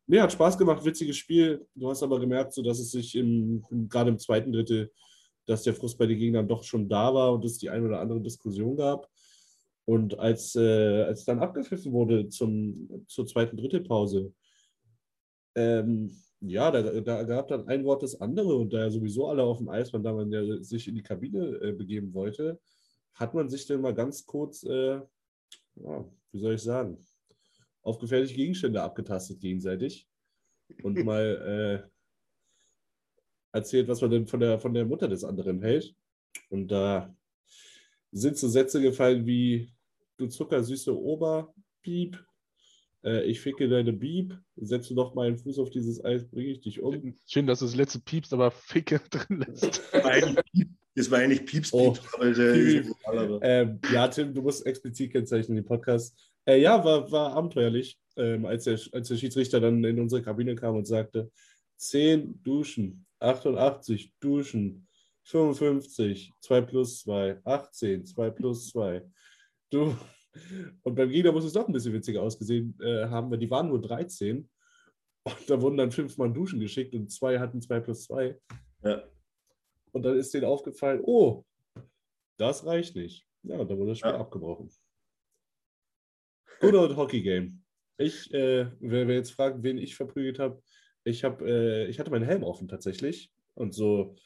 nee, hat Spaß gemacht, witziges Spiel. Du hast aber gemerkt, so dass es sich im, gerade im zweiten Drittel, dass der Frust bei den Gegnern doch schon da war und es die ein oder andere Diskussion gab. Und als, äh, als dann abgepfiffen wurde zum, zur zweiten Drittelpause, ähm, ja, da, da, gab dann ein Wort das andere und da ja sowieso alle auf dem Eis waren, da man ja sich in die Kabine äh, begeben wollte, hat man sich dann mal ganz kurz, äh, ja, wie soll ich sagen, auf gefährliche Gegenstände abgetastet gegenseitig und mal äh, erzählt, was man denn von der, von der Mutter des anderen hält. Und da sind so Sätze gefallen wie, du zuckersüße Ober, Piep, äh, ich ficke deine Beep, setze doch meinen Fuß auf dieses Eis, bringe ich dich um. Schön, dass du das letzte Piepst, aber Ficke drin lässt. Das war eigentlich Pieps, oh, Pieps. Ähm, ja, Tim, du musst explizit kennzeichnen den Podcast. Äh, ja, war, war abenteuerlich, ähm, als, der, als der Schiedsrichter dann in unsere Kabine kam und sagte: 10 Duschen, 88 Duschen, 55, 2 plus 2, 18, 2 plus 2. Du, und beim Gegner muss es doch ein bisschen witziger ausgesehen äh, haben, weil die waren nur 13. Und da wurden dann fünf Mann duschen geschickt und zwei hatten zwei plus zwei. Ja. Und dann ist denen aufgefallen, oh, das reicht nicht. Ja, und dann wurde das Spiel ja. abgebrochen. Good old Hockey Game. Ich, äh, wer, wer, jetzt fragt, wen ich verprügelt habe, ich, hab, äh, ich hatte meinen Helm offen tatsächlich und so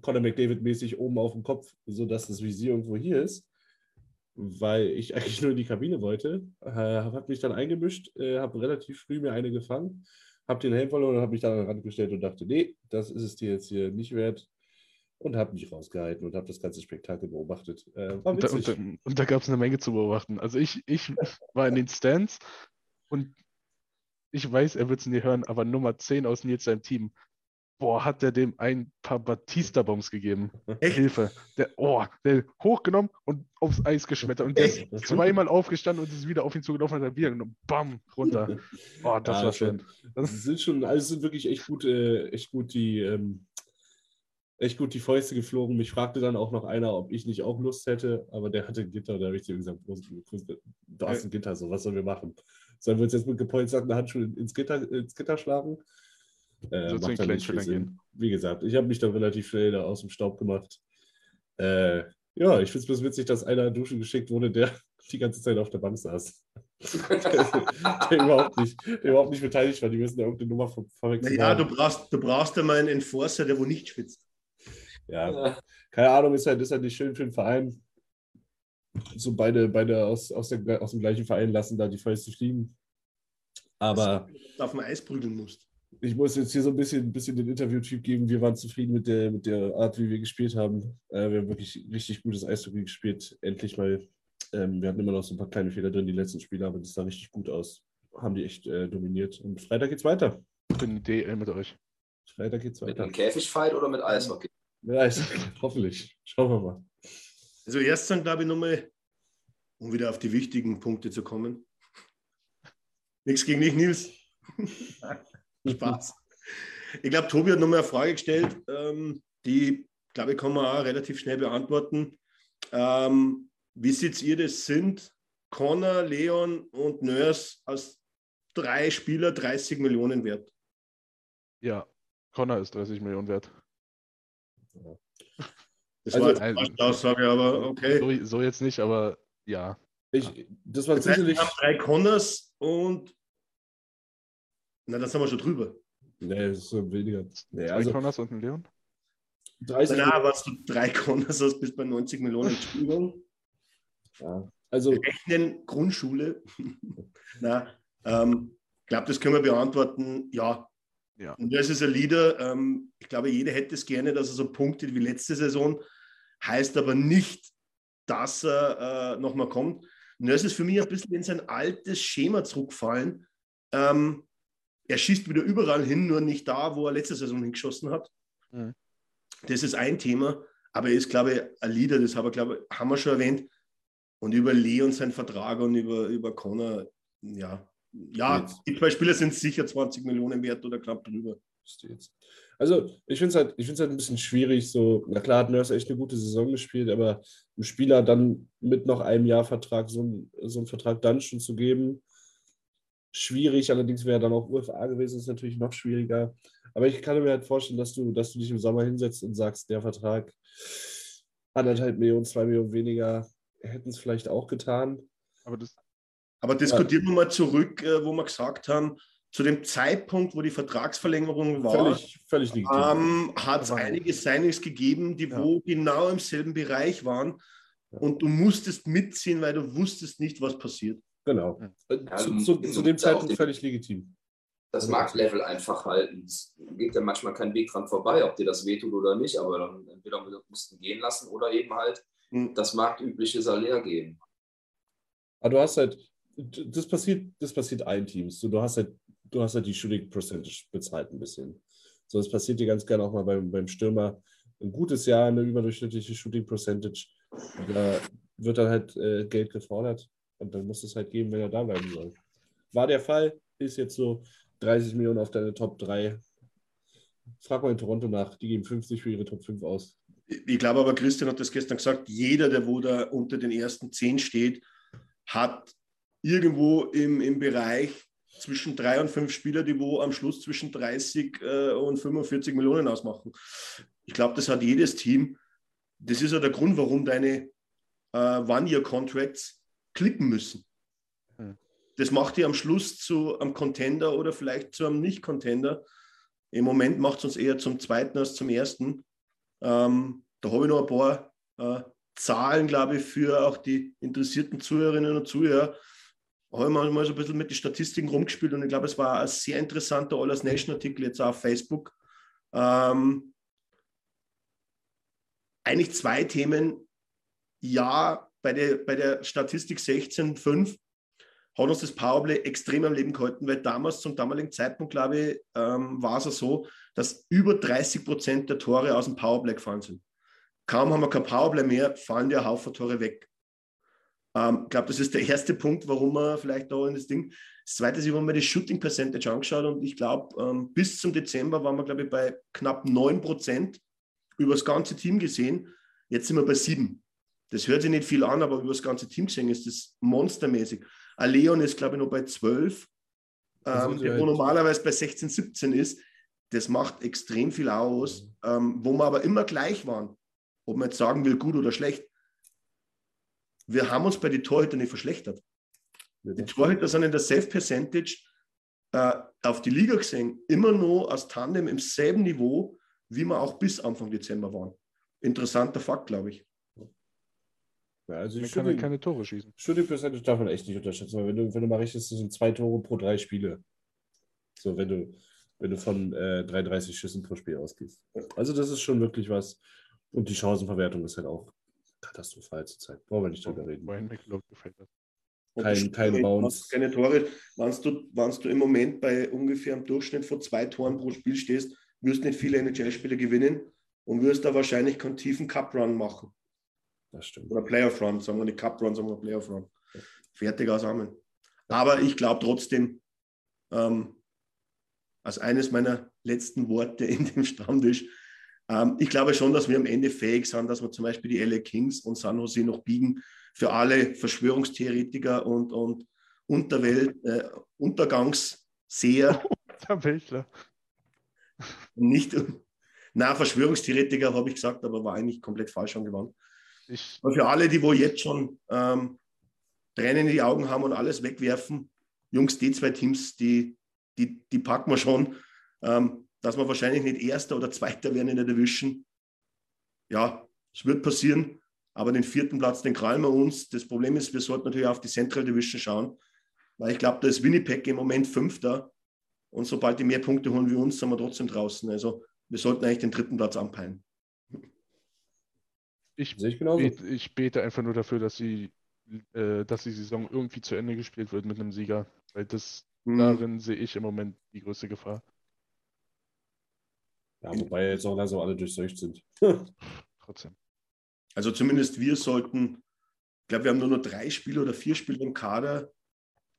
Conor McDavid-mäßig oben auf dem Kopf, sodass das Visier irgendwo hier ist weil ich eigentlich nur in die Kabine wollte. Äh, habe mich dann eingemischt, äh, habe relativ früh mir eine gefangen, habe den Helm verloren und habe mich dann an den Rand gestellt und dachte, nee, das ist es dir jetzt hier nicht wert. Und habe mich rausgehalten und habe das ganze Spektakel beobachtet. Äh, und da, und da, da gab es eine Menge zu beobachten. Also ich, ich war in den Stands und ich weiß, er wird es nie hören, aber Nummer 10 aus Nils seinem Team boah, hat der dem ein paar Batista-Bombs gegeben. Echt? Hilfe. Der, oh, der hochgenommen und aufs Eis geschmettert. Und der ist zweimal aufgestanden und ist wieder auf ihn zugelaufen und hat wieder genommen. Bam, runter. Oh, das ja, war schön. Das sind schon, also sind wirklich echt gut, äh, echt gut die, ähm, echt gut die Fäuste geflogen. Mich fragte dann auch noch einer, ob ich nicht auch Lust hätte, aber der hatte ein Gitter, da habe ich dir gesagt, du hast ein Gitter, so was sollen wir machen? Sollen wir uns jetzt mit gepolsterten Handschuhen ins Gitter, ins Gitter schlagen? Äh, macht dann nicht viel Sinn. Wie gesagt, ich habe mich da relativ schnell da aus dem Staub gemacht. Äh, ja, ich finde es bloß witzig, dass einer duschen geschickt wurde, der die ganze Zeit auf der Bank saß. der, der, überhaupt nicht, der überhaupt nicht beteiligt war. Die müssen da irgendeine Nummer verwechseln. Ja, du brauchst, du brauchst ja mal einen Enforcer, der wo nicht schwitzt. Ja, keine Ahnung, ist halt, ist halt nicht schön für den Verein. So beide, beide aus, aus, der, aus dem gleichen Verein lassen da die Fäuste fliegen. Aber. Dass du auf dem Eis prügeln musst ich muss jetzt hier so ein bisschen, ein bisschen den Interview-Typ geben. Wir waren zufrieden mit der, mit der Art, wie wir gespielt haben. Äh, wir haben wirklich richtig gutes Eishockey gespielt. Endlich mal. Ähm, wir hatten immer noch so ein paar kleine Fehler drin, die letzten Spiele, aber das sah richtig gut aus. Haben die echt äh, dominiert. Und Freitag geht's weiter. Ich bin eine DL mit euch. Freitag geht's weiter. Mit einem Käfigfight oder mit Eishockey? Mit Eishockey, hoffentlich. Schauen wir mal. Also erst dann, glaube ich, nochmal, um wieder auf die wichtigen Punkte zu kommen. Nichts gegen dich, Nils. Spaß. Ich glaube, Tobi hat noch mal eine Frage gestellt, ähm, die, glaube ich, kann man auch relativ schnell beantworten. Ähm, wie seht ihr das? Sind Connor, Leon und Nurse als drei Spieler 30 Millionen wert? Ja, Connor ist 30 Millionen wert. Das also, war eine Aussage, aber okay. So, so, jetzt nicht, aber ja. Ich, das war das heißt, wir haben drei Connors und na, das haben wir schon drüber. Nee, das ist weniger. Nee, Zwei also, Connors und ein Leon? 30 Na, was du drei Connors hast, bis bei 90 Millionen. Entschuldigung. Ja, also. Rechnen, Grundschule. Na, ähm, ich glaube, das können wir beantworten. Ja. ja. Und das ist ein Leader. Ähm, ich glaube, jeder hätte es gerne, dass er so punktet wie letzte Saison. Heißt aber nicht, dass er äh, nochmal kommt. Und das ist für mich ein bisschen in sein altes Schema zurückgefallen. Ähm, er schießt wieder überall hin, nur nicht da, wo er letzte Saison hingeschossen hat. Mhm. Das ist ein Thema. Aber er ist, glaube ich, ein Leader, das haben wir, glaube ich, haben wir schon erwähnt. Und über Leon seinen Vertrag und über, über Connor, ja, ja, die zwei Spieler sind sicher 20 Millionen wert oder knapp drüber. Also, ich finde es halt, halt ein bisschen schwierig. So, na klar, hat Nurse echt eine gute Saison gespielt, aber einem Spieler dann mit noch einem Jahr Vertrag so, so einen Vertrag dann schon zu geben, schwierig. Allerdings wäre dann auch UFA gewesen, ist natürlich noch schwieriger. Aber ich kann mir halt vorstellen, dass du, dass du dich im Sommer hinsetzt und sagst, der Vertrag anderthalb Millionen, zwei Millionen weniger hätten es vielleicht auch getan. Aber, das, aber diskutieren wir mal zurück, äh, wo wir gesagt haben, zu dem Zeitpunkt, wo die Vertragsverlängerung war, völlig, völlig ähm, hat es einige Signings gegeben, die ja. wo genau im selben Bereich waren. Ja. Und du musstest mitziehen, weil du wusstest nicht, was passiert. Genau. Ja, zu, zu, zu, dem Zeitpunkt völlig legitim. Das Marktlevel einfach halten. Es geht ja manchmal kein Weg dran vorbei, ob dir das wehtut oder nicht, aber dann entweder musst du gehen lassen oder eben halt hm. das marktübliche Salär geben. Aber du hast halt, das passiert, das passiert allen Teams. Du hast halt, du hast halt die Shooting Percentage bezahlt ein bisschen. So, das passiert dir ganz gerne auch mal beim, beim Stürmer. Ein gutes Jahr, eine überdurchschnittliche Shooting Percentage. Da wird dann halt äh, Geld gefordert und dann muss es halt geben, wenn er da bleiben soll. War der Fall, ist jetzt so 30 Millionen auf deine Top 3. Frag mal in Toronto nach, die geben 50 für ihre Top 5 aus. Ich glaube aber, Christian hat das gestern gesagt, jeder, der wo da unter den ersten 10 steht, hat irgendwo im, im Bereich zwischen drei und fünf Spieler, die wo am Schluss zwischen 30 äh, und 45 Millionen ausmachen. Ich glaube, das hat jedes Team. Das ist ja der Grund, warum deine äh, One-Year-Contracts klicken müssen. Hm. Das macht die am Schluss zu einem Contender oder vielleicht zu einem Nicht-Contender. Im Moment macht es uns eher zum zweiten als zum ersten. Ähm, da habe ich noch ein paar äh, Zahlen, glaube ich, für auch die interessierten Zuhörerinnen und Zuhörer. Habe ich mal so ein bisschen mit den Statistiken rumgespielt und ich glaube, es war ein sehr interessanter All Nation-Artikel jetzt auf Facebook. Ähm, eigentlich zwei Themen. Ja, bei der, bei der Statistik 16,5 hat uns das Powerplay extrem am Leben gehalten, weil damals, zum damaligen Zeitpunkt, glaube ich, ähm, war es ja so, dass über 30 Prozent der Tore aus dem Powerplay gefallen sind. Kaum haben wir kein Powerplay mehr, fallen die Haufen Tore weg. Ähm, ich glaube, das ist der erste Punkt, warum man vielleicht da in das Ding. Das zweite ist, ich habe mir die Shooting Percentage angeschaut und ich glaube, ähm, bis zum Dezember waren wir, glaube ich, bei knapp 9 Prozent über das ganze Team gesehen. Jetzt sind wir bei 7. Das hört sich nicht viel an, aber über das ganze Team gesehen ist das monstermäßig. Ein Leon ist, glaube ich, noch bei 12, ähm, der wo normalerweise bei 16, 17 ist. Das macht extrem viel aus, mhm. ähm, wo wir aber immer gleich waren. Ob man jetzt sagen will, gut oder schlecht. Wir haben uns bei den Torhütern nicht verschlechtert. Die Torhüter sind in der Safe-Percentage äh, auf die Liga gesehen immer noch als Tandem im selben Niveau, wie wir auch bis Anfang Dezember waren. Interessanter Fakt, glaube ich. Ja, also man kann halt keine Tore schießen. Shooting Percentage darf man echt nicht unterschätzen, weil wenn du, wenn du mal rechnest, das sind zwei Tore pro drei Spiele. So, wenn du, wenn du von äh, 33 Schüssen pro Spiel ausgehst. Also das ist schon wirklich was. Und die Chancenverwertung ist halt auch katastrophal zurzeit. Brauchen wir nicht drüber reden. Kein, kein Bounce. Keine Tore. Wenn du, wenn du im Moment bei ungefähr im Durchschnitt von zwei Toren pro Spiel stehst, wirst du nicht viele NHL-Spiele gewinnen und wirst da wahrscheinlich keinen tiefen Cup-Run machen. Das stimmt. Oder Playoff Run, sagen wir nicht Cup Run, sagen wir Playoff Run. Fertig aus Amen. Aber ich glaube trotzdem, ähm, als eines meiner letzten Worte in dem Stammtisch, ähm, ich glaube schon, dass wir am Ende fähig sind, dass wir zum Beispiel die LA Kings und San Jose noch biegen für alle Verschwörungstheoretiker und, und Unterwelt, äh, Untergangsseher. Unterweltler. Nicht, na, Verschwörungstheoretiker habe ich gesagt, aber war eigentlich komplett falsch angewandt. Ich, für alle, die wo jetzt schon ähm, Tränen in die Augen haben und alles wegwerfen, Jungs, die zwei Teams, die, die, die packen wir schon, ähm, dass wir wahrscheinlich nicht Erster oder Zweiter werden in der Division. Ja, es wird passieren, aber den vierten Platz, den krallen wir uns. Das Problem ist, wir sollten natürlich auf die Central Division schauen, weil ich glaube, da ist Winnipeg im Moment Fünfter und sobald die mehr Punkte holen wie uns, sind wir trotzdem draußen. Also wir sollten eigentlich den dritten Platz anpeilen. Ich, ich, bete, ich bete einfach nur dafür, dass sie, äh, dass die Saison irgendwie zu Ende gespielt wird mit einem Sieger. Weil das hm. darin sehe ich im Moment die größte Gefahr. Ja, wobei jetzt auch langsam alle durchseucht sind. Trotzdem. Also zumindest wir sollten, ich glaube, wir haben nur noch drei Spiele oder vier Spiele im Kader,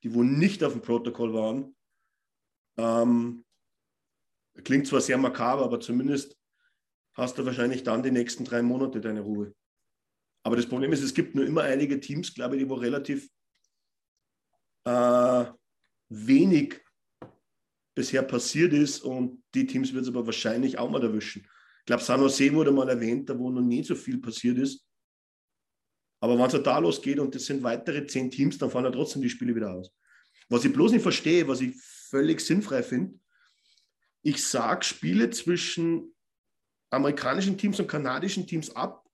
die wohl nicht auf dem Protokoll waren. Ähm, klingt zwar sehr makaber, aber zumindest hast du wahrscheinlich dann die nächsten drei Monate deine Ruhe. Aber das Problem ist, es gibt nur immer einige Teams, glaube ich, die wo relativ äh, wenig bisher passiert ist und die Teams wird es aber wahrscheinlich auch mal erwischen. Ich glaube, San Jose wurde mal erwähnt, da wo noch nie so viel passiert ist. Aber wenn es da losgeht und es sind weitere zehn Teams, dann fahren ja trotzdem die Spiele wieder aus. Was ich bloß nicht verstehe, was ich völlig sinnfrei finde, ich sage Spiele zwischen amerikanischen Teams und kanadischen Teams ab,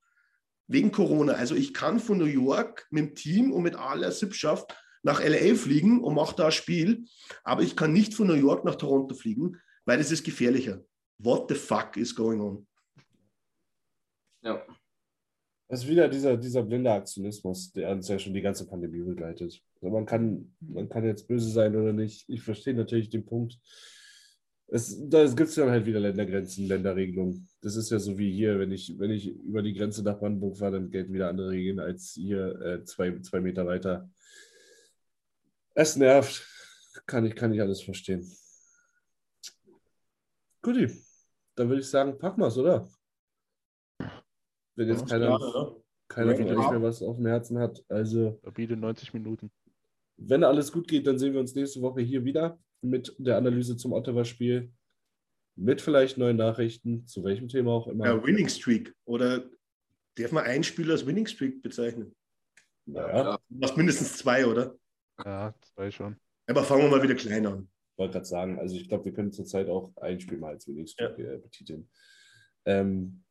wegen Corona. Also ich kann von New York mit dem Team und mit aller Sippschaft nach LA fliegen und mache da ein Spiel, aber ich kann nicht von New York nach Toronto fliegen, weil es ist gefährlicher. What the fuck is going on? Ja. Das ist wieder dieser, dieser blinde Aktionismus, der uns ja schon die ganze Pandemie begleitet. Also man, kann, man kann jetzt böse sein oder nicht. Ich verstehe natürlich den Punkt. Es, da gibt es dann halt wieder Ländergrenzen, Länderregelungen. Das ist ja so wie hier, wenn ich, wenn ich über die Grenze nach Brandenburg fahre, dann gelten wieder andere Regeln als hier äh, zwei, zwei Meter weiter. Es nervt. Kann ich, kann ich alles verstehen. Guti, dann würde ich sagen, packen wir es, oder? Wenn jetzt keiner, Ja, ja. keiner von Ja. euch mehr was auf dem Herzen hat. Also, Biete 90 Minuten. wenn alles gut geht, dann sehen wir uns nächste Woche hier wieder mit der Analyse zum Ottawa-Spiel. Mit vielleicht neuen Nachrichten, zu welchem Thema auch immer. Ja, Winning Streak. Oder darf man ein Spiel als Winning Streak bezeichnen? Naja, Du machst mindestens zwei, oder? Ja, zwei schon. Aber fangen wir mal wieder klein an. wollte gerade sagen, also ich glaube, wir können zurzeit auch ein Spiel mal als wenigstens äh, betiteln. Ähm,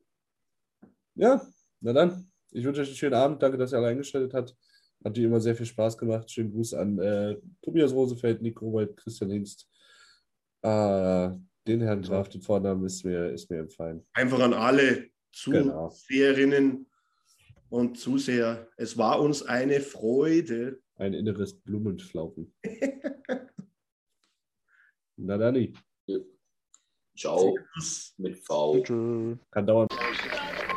ja, na dann. Ich wünsche euch einen schönen Abend. Danke, dass ihr alle eingeschaltet habt. Hat wie immer sehr viel Spaß gemacht. Schönen Gruß an äh, Tobias Rosefeld, Nico Robold, Christian Hingst. Äh, den Herrn Graf, den Vornamen ist mir, ist mir empfallen. Einfach an alle Genau. Zuseherinnen und Zuseher. Es war uns eine Freude. Ein inneres Blumenflauchen. na dann, Ciao mit V. Kann dauern.